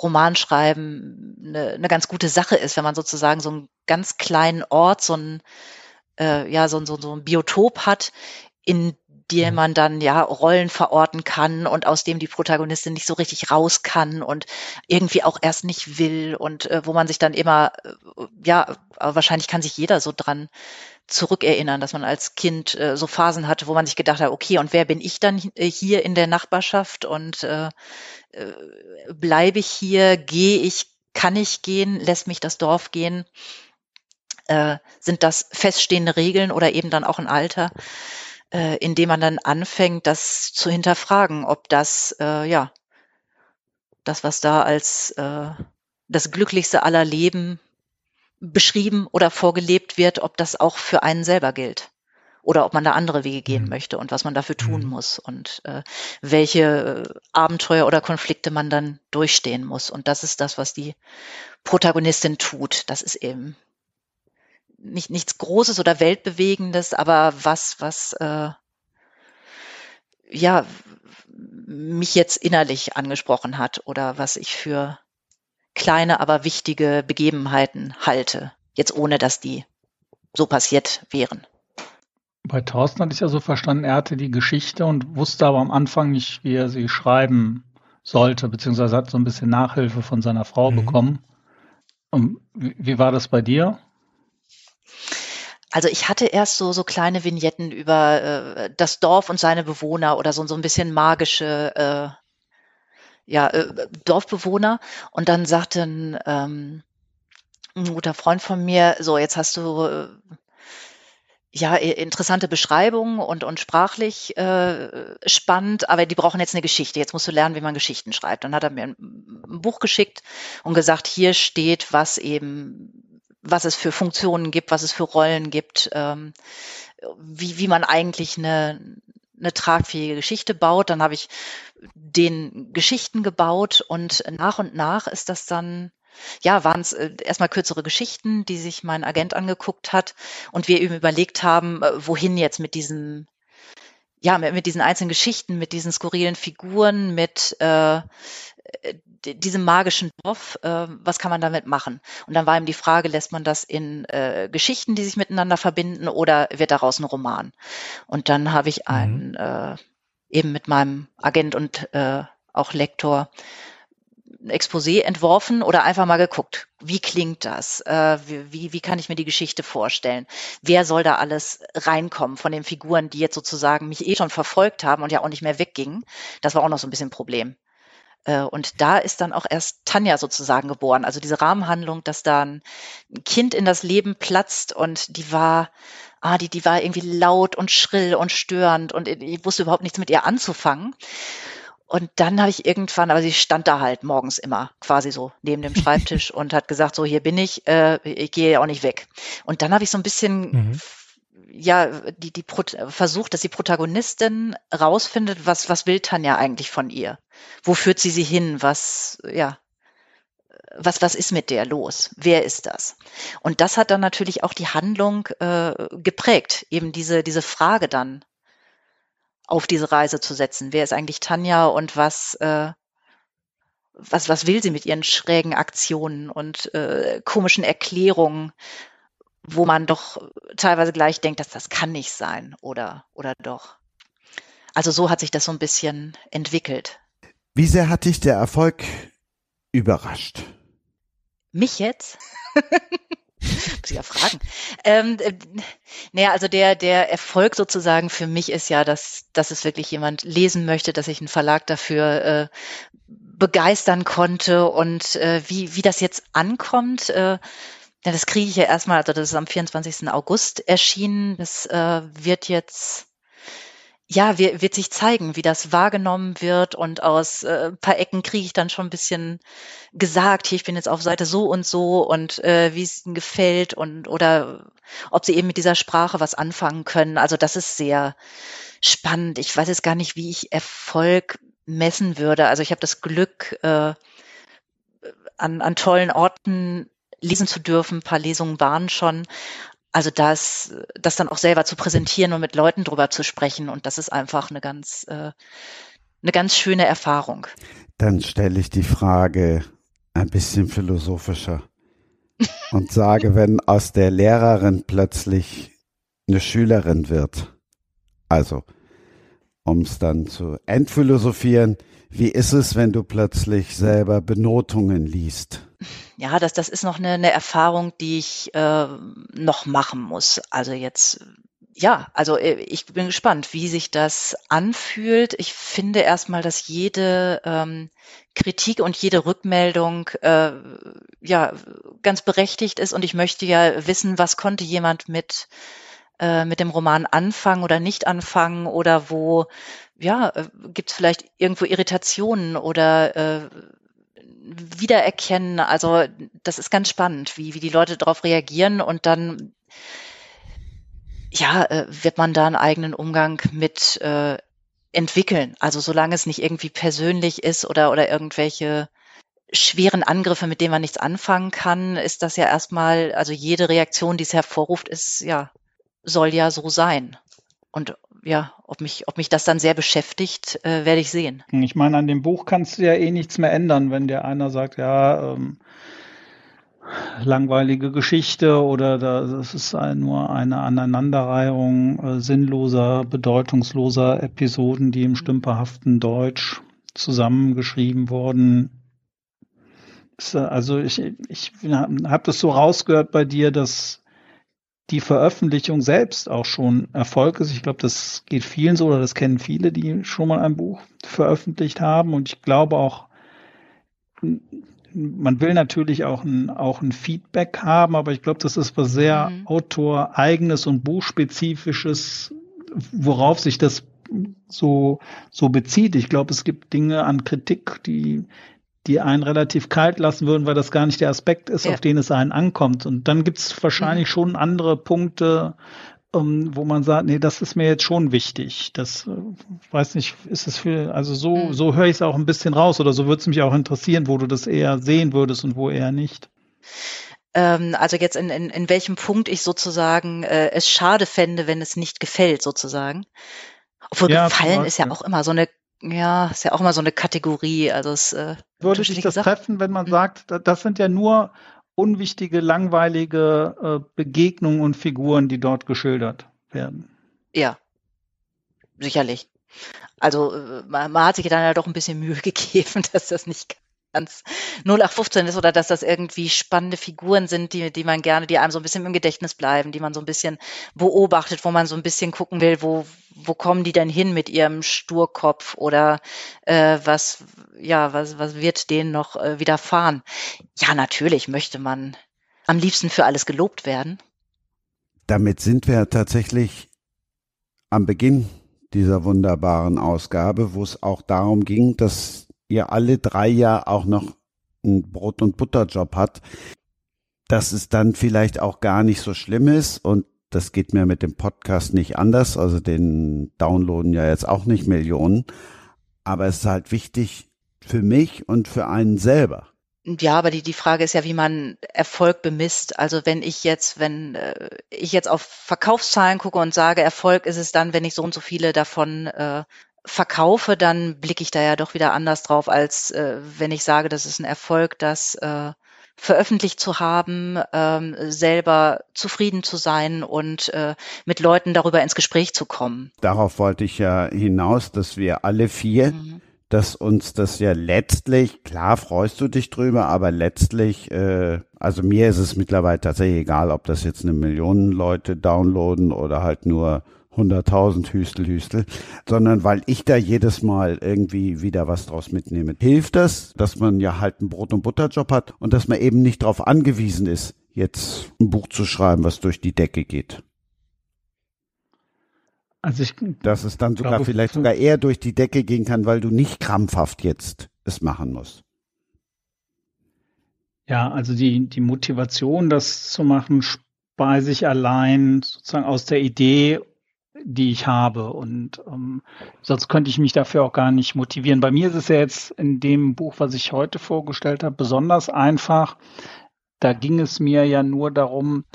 Romanschreiben eine, eine ganz gute Sache ist, wenn man sozusagen so einen ganz kleinen Ort, so ein äh, ja, so, so, so ein Biotop hat, in dem mhm. man dann ja Rollen verorten kann und aus dem die Protagonistin nicht so richtig raus kann und irgendwie auch erst nicht will und äh, wo man sich dann immer, äh, ja, wahrscheinlich kann sich jeder so dran zurückerinnern, dass man als Kind äh, so Phasen hatte, wo man sich gedacht hat, okay, und wer bin ich dann äh, hier in der Nachbarschaft und äh, äh, bleibe ich hier, gehe ich, kann ich gehen, lässt mich das Dorf gehen? Äh, sind das feststehende Regeln oder eben dann auch ein Alter, äh, in dem man dann anfängt, das zu hinterfragen, ob das, äh, ja, das, was da als äh, das glücklichste aller Leben beschrieben oder vorgelebt wird, ob das auch für einen selber gilt oder ob man da andere Wege gehen mhm. möchte und was man dafür tun mhm. muss und äh, welche äh, Abenteuer oder Konflikte man dann durchstehen muss. Und das ist das, was die Protagonistin tut. Das ist eben nicht nichts Großes oder Weltbewegendes, aber was, was äh, ja mich jetzt innerlich angesprochen hat oder was ich für kleine, aber wichtige Begebenheiten halte. Jetzt ohne, dass die so passiert wären. Bei Thorsten hatte ich ja so verstanden, er hatte die Geschichte und wusste aber am Anfang nicht, wie er sie schreiben sollte, beziehungsweise hat so ein bisschen Nachhilfe von seiner Frau mhm. bekommen. Und wie war das bei dir? Also ich hatte erst so so kleine Vignetten über äh, das Dorf und seine Bewohner oder so so ein bisschen magische äh, ja äh, Dorfbewohner und dann sagte ein, ähm, ein guter Freund von mir so jetzt hast du äh, ja, interessante Beschreibung und, und sprachlich äh, spannend, aber die brauchen jetzt eine Geschichte. Jetzt musst du lernen, wie man Geschichten schreibt. Dann hat er mir ein, ein Buch geschickt und gesagt, hier steht, was eben, was es für Funktionen gibt, was es für Rollen gibt, ähm, wie, wie man eigentlich eine, eine tragfähige Geschichte baut. Dann habe ich den Geschichten gebaut und nach und nach ist das dann ja, waren es äh, erstmal kürzere Geschichten, die sich mein Agent angeguckt hat und wir eben überlegt haben, äh, wohin jetzt mit diesen, ja, mit, mit diesen einzelnen Geschichten, mit diesen skurrilen Figuren, mit äh, diesem magischen Dorf, äh, was kann man damit machen? Und dann war ihm die Frage, lässt man das in äh, Geschichten, die sich miteinander verbinden, oder wird daraus ein Roman? Und dann habe ich mhm. einen, äh, eben mit meinem Agent und äh, auch Lektor ein Exposé entworfen oder einfach mal geguckt, wie klingt das? Äh, wie, wie kann ich mir die Geschichte vorstellen? Wer soll da alles reinkommen von den Figuren, die jetzt sozusagen mich eh schon verfolgt haben und ja auch nicht mehr weggingen? Das war auch noch so ein bisschen ein Problem. Äh, und da ist dann auch erst Tanja sozusagen geboren. Also diese Rahmenhandlung, dass da ein Kind in das Leben platzt und die war, ah, die, die war irgendwie laut und schrill und störend und ich wusste überhaupt nichts mit ihr anzufangen. Und dann habe ich irgendwann, aber sie stand da halt morgens immer quasi so neben dem Schreibtisch und hat gesagt, so hier bin ich, äh, ich gehe ja auch nicht weg. Und dann habe ich so ein bisschen mhm. ja die die Pro versucht, dass die Protagonistin rausfindet, was was will Tanja eigentlich von ihr? Wo führt sie sie hin? Was ja was, was ist mit der los? Wer ist das? Und das hat dann natürlich auch die Handlung äh, geprägt, eben diese, diese Frage dann, auf diese Reise zu setzen. Wer ist eigentlich Tanja und was, äh, was, was will sie mit ihren schrägen Aktionen und äh, komischen Erklärungen, wo man doch teilweise gleich denkt, dass das kann nicht sein oder, oder doch. Also so hat sich das so ein bisschen entwickelt. Wie sehr hat dich der Erfolg überrascht? Mich jetzt? Muss ich ja fragen. Ähm, äh, naja, also der, der Erfolg sozusagen für mich ist ja, dass, dass es wirklich jemand lesen möchte, dass ich einen Verlag dafür äh, begeistern konnte und äh, wie, wie das jetzt ankommt. Äh, ja, das kriege ich ja erstmal, also das ist am 24. August erschienen. Das äh, wird jetzt ja, wird sich zeigen, wie das wahrgenommen wird und aus äh, paar Ecken kriege ich dann schon ein bisschen gesagt, hier, ich bin jetzt auf Seite so und so und äh, wie es ihnen gefällt und oder ob sie eben mit dieser Sprache was anfangen können. Also das ist sehr spannend. Ich weiß jetzt gar nicht, wie ich Erfolg messen würde. Also ich habe das Glück, äh, an, an tollen Orten lesen zu dürfen. Ein paar Lesungen waren schon. Also das, das dann auch selber zu präsentieren und mit Leuten drüber zu sprechen und das ist einfach eine ganz, äh, eine ganz schöne Erfahrung. Dann stelle ich die Frage ein bisschen philosophischer und sage, wenn aus der Lehrerin plötzlich eine Schülerin wird, also um es dann zu entphilosophieren, wie ist es, wenn du plötzlich selber Benotungen liest? Ja, das, das ist noch eine, eine Erfahrung, die ich äh, noch machen muss. Also jetzt ja, also äh, ich bin gespannt, wie sich das anfühlt. Ich finde erstmal, dass jede ähm, Kritik und jede Rückmeldung äh, ja ganz berechtigt ist und ich möchte ja wissen, was konnte jemand mit äh, mit dem Roman anfangen oder nicht anfangen oder wo ja äh, gibt es vielleicht irgendwo Irritationen oder äh, wiedererkennen. Also das ist ganz spannend, wie wie die Leute darauf reagieren und dann ja, äh, wird man da einen eigenen Umgang mit äh, entwickeln. Also solange es nicht irgendwie persönlich ist oder, oder irgendwelche schweren Angriffe, mit denen man nichts anfangen kann, ist das ja erstmal, also jede Reaktion, die es hervorruft, ist ja, soll ja so sein. Und ja, ob mich, ob mich das dann sehr beschäftigt, äh, werde ich sehen. Ich meine, an dem Buch kannst du ja eh nichts mehr ändern, wenn dir einer sagt, ja, ähm, langweilige Geschichte oder das ist nur eine Aneinanderreihung äh, sinnloser, bedeutungsloser Episoden, die im stümperhaften Deutsch zusammengeschrieben wurden. Äh, also ich, ich habe das so rausgehört bei dir, dass die Veröffentlichung selbst auch schon Erfolg ist. Ich glaube, das geht vielen so oder das kennen viele, die schon mal ein Buch veröffentlicht haben. Und ich glaube auch, man will natürlich auch ein, auch ein Feedback haben, aber ich glaube, das ist was sehr mhm. autoreigenes und buchspezifisches, worauf sich das so, so bezieht. Ich glaube, es gibt Dinge an Kritik, die, die einen relativ kalt lassen würden, weil das gar nicht der Aspekt ist, ja. auf den es einen ankommt. Und dann gibt es wahrscheinlich mhm. schon andere Punkte, um, wo man sagt, nee, das ist mir jetzt schon wichtig. Das äh, weiß nicht, ist es für, also so, mhm. so höre ich es auch ein bisschen raus oder so würde es mich auch interessieren, wo du das eher sehen würdest und wo eher nicht. Ähm, also jetzt in, in, in welchem Punkt ich sozusagen äh, es schade fände, wenn es nicht gefällt, sozusagen. Obwohl ja, gefallen ist ja auch immer so eine ja, ist ja auch mal so eine Kategorie. Also es äh, würde dich das gesagt? treffen, wenn man mhm. sagt, das sind ja nur unwichtige, langweilige äh, Begegnungen und Figuren, die dort geschildert werden. Ja, sicherlich. Also äh, man, man hat sich dann ja doch ein bisschen Mühe gegeben, dass das nicht ganz 0815 ist oder dass das irgendwie spannende Figuren sind, die, die man gerne, die einem so ein bisschen im Gedächtnis bleiben, die man so ein bisschen beobachtet, wo man so ein bisschen gucken will, wo, wo kommen die denn hin mit ihrem Sturkopf oder äh, was, ja, was, was wird denen noch äh, widerfahren? Ja, natürlich möchte man am liebsten für alles gelobt werden. Damit sind wir tatsächlich am Beginn dieser wunderbaren Ausgabe, wo es auch darum ging, dass ihr alle drei ja auch noch einen Brot- und Butterjob hat, dass es dann vielleicht auch gar nicht so schlimm ist und das geht mir mit dem Podcast nicht anders, also den downloaden ja jetzt auch nicht Millionen, aber es ist halt wichtig für mich und für einen selber. Ja, aber die, die Frage ist ja, wie man Erfolg bemisst. Also wenn ich jetzt, wenn äh, ich jetzt auf Verkaufszahlen gucke und sage, Erfolg ist es dann, wenn ich so und so viele davon äh, verkaufe, dann blicke ich da ja doch wieder anders drauf, als äh, wenn ich sage, das ist ein Erfolg, das äh, veröffentlicht zu haben, ähm, selber zufrieden zu sein und äh, mit Leuten darüber ins Gespräch zu kommen. Darauf wollte ich ja hinaus, dass wir alle vier, mhm. dass uns das ja letztlich, klar freust du dich drüber, aber letztlich, äh, also mir ist es mittlerweile tatsächlich egal, ob das jetzt eine Million Leute downloaden oder halt nur 100.000 Hüstel, Hüstel, sondern weil ich da jedes Mal irgendwie wieder was draus mitnehme. Hilft das, dass man ja halt einen Brot- und Butterjob hat und dass man eben nicht darauf angewiesen ist, jetzt ein Buch zu schreiben, was durch die Decke geht? Also ich, dass es dann sogar glaube, vielleicht sogar eher durch die Decke gehen kann, weil du nicht krampfhaft jetzt es machen musst. Ja, also die, die Motivation, das zu machen, speise ich allein sozusagen aus der Idee die ich habe. Und ähm, sonst könnte ich mich dafür auch gar nicht motivieren. Bei mir ist es ja jetzt in dem Buch, was ich heute vorgestellt habe, besonders einfach. Da ging es mir ja nur darum,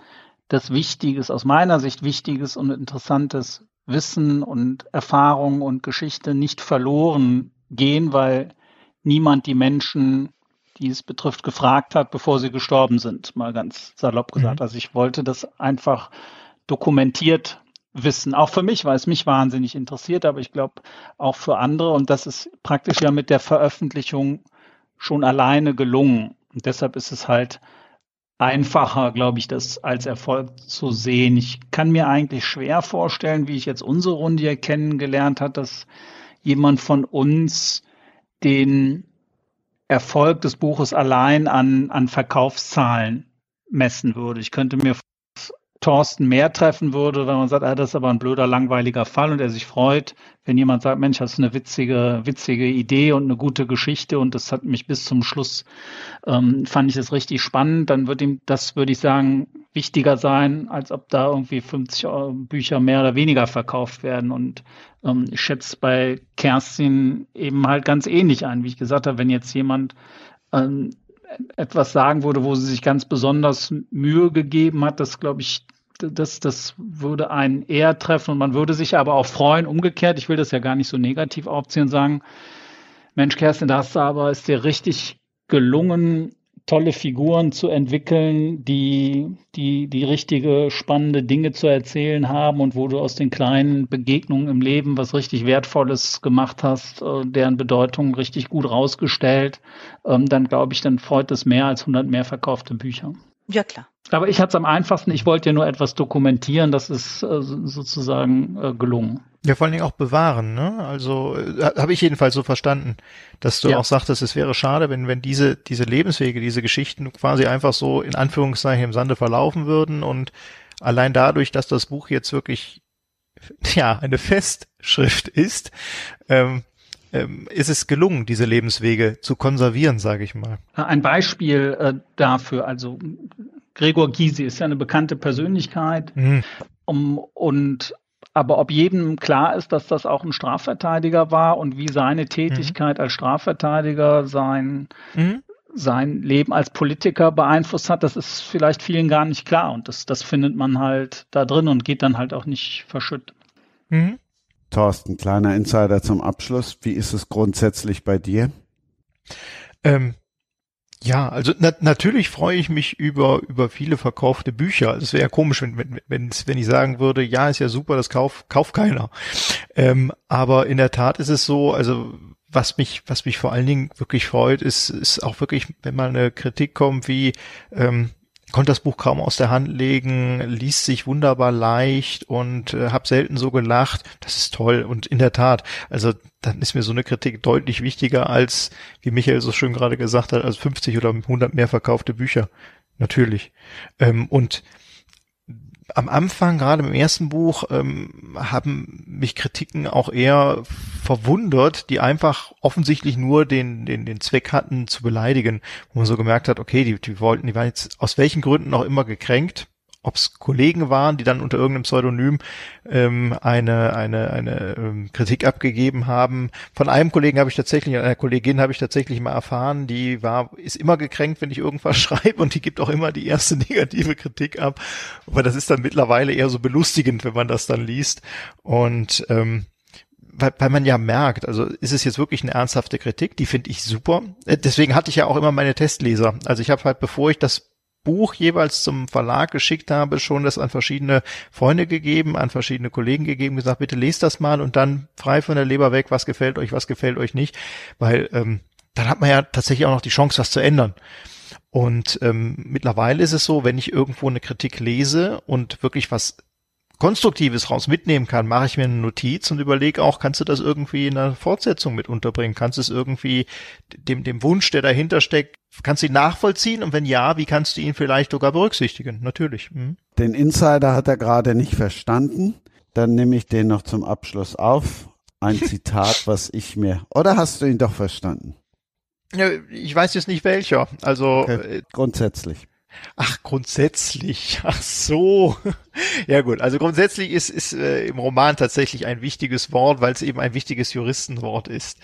dass Wichtiges, aus meiner Sicht Wichtiges und Interessantes Wissen und Erfahrung und Geschichte nicht verloren gehen, weil niemand die Menschen, die es betrifft, gefragt hat, bevor sie gestorben sind, mal ganz salopp gesagt. Mhm. Also ich wollte das einfach dokumentiert wissen. Auch für mich, weil es mich wahnsinnig interessiert, aber ich glaube auch für andere. Und das ist praktisch ja mit der Veröffentlichung schon alleine gelungen. Und deshalb ist es halt einfacher, glaube ich, das als Erfolg zu sehen. Ich kann mir eigentlich schwer vorstellen, wie ich jetzt unsere Runde hier kennengelernt hat, dass jemand von uns den Erfolg des Buches allein an, an Verkaufszahlen messen würde. Ich könnte mir Thorsten mehr treffen würde, wenn man sagt, ah, das ist aber ein blöder, langweiliger Fall und er sich freut, wenn jemand sagt, Mensch, das ist eine witzige, witzige Idee und eine gute Geschichte und das hat mich bis zum Schluss, ähm, fand ich das richtig spannend, dann wird ihm das, würde ich sagen, wichtiger sein, als ob da irgendwie 50 Bücher mehr oder weniger verkauft werden. Und ähm, ich schätze bei Kerstin eben halt ganz ähnlich ein, wie ich gesagt habe, wenn jetzt jemand ähm, etwas sagen würde, wo sie sich ganz besonders Mühe gegeben hat, das glaube ich, das, das würde einen eher treffen. Und man würde sich aber auch freuen, umgekehrt, ich will das ja gar nicht so negativ aufziehen sagen, Mensch, Kerstin, da hast du aber, ist dir richtig gelungen, tolle Figuren zu entwickeln, die, die, die richtige spannende Dinge zu erzählen haben und wo du aus den kleinen Begegnungen im Leben was richtig Wertvolles gemacht hast, äh, deren Bedeutung richtig gut rausgestellt, ähm, dann glaube ich, dann freut es mehr als 100 mehr verkaufte Bücher. Ja, klar. Aber ich hatte es am einfachsten, ich wollte ja nur etwas dokumentieren, das ist äh, sozusagen äh, gelungen. Ja, vor allen Dingen auch bewahren, ne? Also äh, habe ich jedenfalls so verstanden, dass du ja. auch sagtest, es wäre schade, wenn wenn diese diese Lebenswege, diese Geschichten quasi einfach so in Anführungszeichen im Sande verlaufen würden und allein dadurch, dass das Buch jetzt wirklich ja eine Festschrift ist, ähm, ähm, ist es gelungen, diese Lebenswege zu konservieren, sage ich mal. Ein Beispiel äh, dafür, also Gregor Gysi ist ja eine bekannte Persönlichkeit mhm. um, und aber ob jedem klar ist, dass das auch ein Strafverteidiger war und wie seine Tätigkeit mhm. als Strafverteidiger sein, mhm. sein Leben als Politiker beeinflusst hat, das ist vielleicht vielen gar nicht klar. Und das, das findet man halt da drin und geht dann halt auch nicht verschütt. Mhm. Thorsten, kleiner Insider zum Abschluss. Wie ist es grundsätzlich bei dir? Ähm, ja, also na, natürlich freue ich mich über über viele verkaufte Bücher. Es wäre ja komisch, wenn, wenn, wenn, ich sagen würde, ja, ist ja super, das kauf, kauft keiner. Ähm, aber in der Tat ist es so, also was mich, was mich vor allen Dingen wirklich freut, ist, ist auch wirklich, wenn mal eine Kritik kommt wie, ähm, konnte das Buch kaum aus der Hand legen, liest sich wunderbar leicht und äh, habe selten so gelacht. Das ist toll und in der Tat, also dann ist mir so eine Kritik deutlich wichtiger als, wie Michael so schön gerade gesagt hat, als 50 oder 100 mehr verkaufte Bücher. Natürlich. Ähm, und am Anfang, gerade im ersten Buch, ähm, haben mich Kritiken auch eher verwundert, die einfach offensichtlich nur den, den, den Zweck hatten, zu beleidigen, wo man so gemerkt hat, okay, die, die wollten, die waren jetzt aus welchen Gründen auch immer gekränkt, ob es Kollegen waren, die dann unter irgendeinem Pseudonym ähm, eine eine eine ähm, Kritik abgegeben haben. Von einem Kollegen habe ich tatsächlich, einer Kollegin habe ich tatsächlich mal erfahren, die war ist immer gekränkt, wenn ich irgendwas schreibe und die gibt auch immer die erste negative Kritik ab. Aber das ist dann mittlerweile eher so belustigend, wenn man das dann liest und ähm, weil, weil man ja merkt, also ist es jetzt wirklich eine ernsthafte Kritik, die finde ich super. Äh, deswegen hatte ich ja auch immer meine Testleser. Also ich habe halt, bevor ich das Buch jeweils zum Verlag geschickt habe, schon das an verschiedene Freunde gegeben, an verschiedene Kollegen gegeben, gesagt, bitte lest das mal und dann frei von der Leber weg, was gefällt euch, was gefällt euch nicht, weil ähm, dann hat man ja tatsächlich auch noch die Chance, was zu ändern. Und ähm, mittlerweile ist es so, wenn ich irgendwo eine Kritik lese und wirklich was Konstruktives raus mitnehmen kann, mache ich mir eine Notiz und überlege auch, kannst du das irgendwie in einer Fortsetzung mit unterbringen? Kannst du es irgendwie dem, dem Wunsch, der dahinter steckt, kannst du ihn nachvollziehen? Und wenn ja, wie kannst du ihn vielleicht sogar berücksichtigen? Natürlich. Mhm. Den Insider hat er gerade nicht verstanden. Dann nehme ich den noch zum Abschluss auf. Ein Zitat, was ich mir, oder hast du ihn doch verstanden? Ich weiß jetzt nicht welcher. Also okay. Äh, grundsätzlich. Ach, grundsätzlich. Ach so. Ja gut, also grundsätzlich ist, ist äh, im Roman tatsächlich ein wichtiges Wort, weil es eben ein wichtiges Juristenwort ist.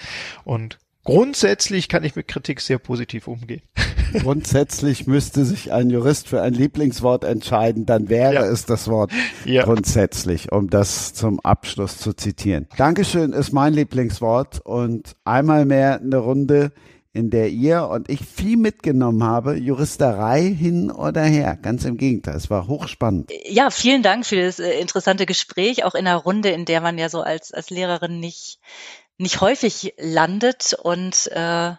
Und grundsätzlich kann ich mit Kritik sehr positiv umgehen. Grundsätzlich müsste sich ein Jurist für ein Lieblingswort entscheiden, dann wäre ja. es das Wort ja. grundsätzlich, um das zum Abschluss zu zitieren. Dankeschön ist mein Lieblingswort und einmal mehr eine Runde in der ihr und ich viel mitgenommen habe, Juristerei hin oder her. Ganz im Gegenteil, es war hochspannend. Ja, vielen Dank für das äh, interessante Gespräch, auch in einer Runde, in der man ja so als, als Lehrerin nicht, nicht häufig landet. Und äh,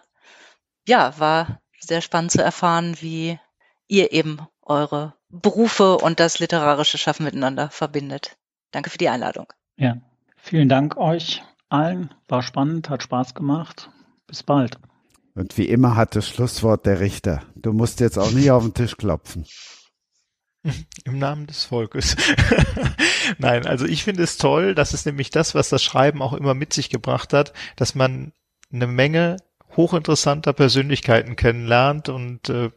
ja, war sehr spannend zu erfahren, wie ihr eben eure Berufe und das literarische Schaffen miteinander verbindet. Danke für die Einladung. Ja, vielen Dank euch allen. War spannend, hat Spaß gemacht. Bis bald. Und wie immer hat das Schlusswort der Richter. Du musst jetzt auch nicht auf den Tisch klopfen. Im Namen des Volkes. Nein, also ich finde es toll, das ist nämlich das, was das Schreiben auch immer mit sich gebracht hat, dass man eine Menge hochinteressanter Persönlichkeiten kennenlernt und äh,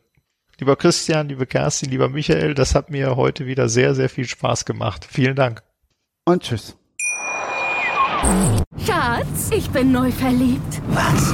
lieber Christian, liebe Kerstin, lieber Michael, das hat mir heute wieder sehr, sehr viel Spaß gemacht. Vielen Dank. Und tschüss. Schatz, ich bin neu verliebt. Was?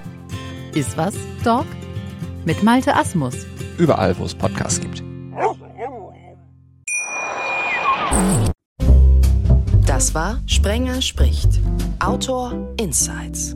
Iswas Dog mit Malte Asmus. Überall, wo es Podcasts gibt. Das war Sprenger spricht. Autor Insights.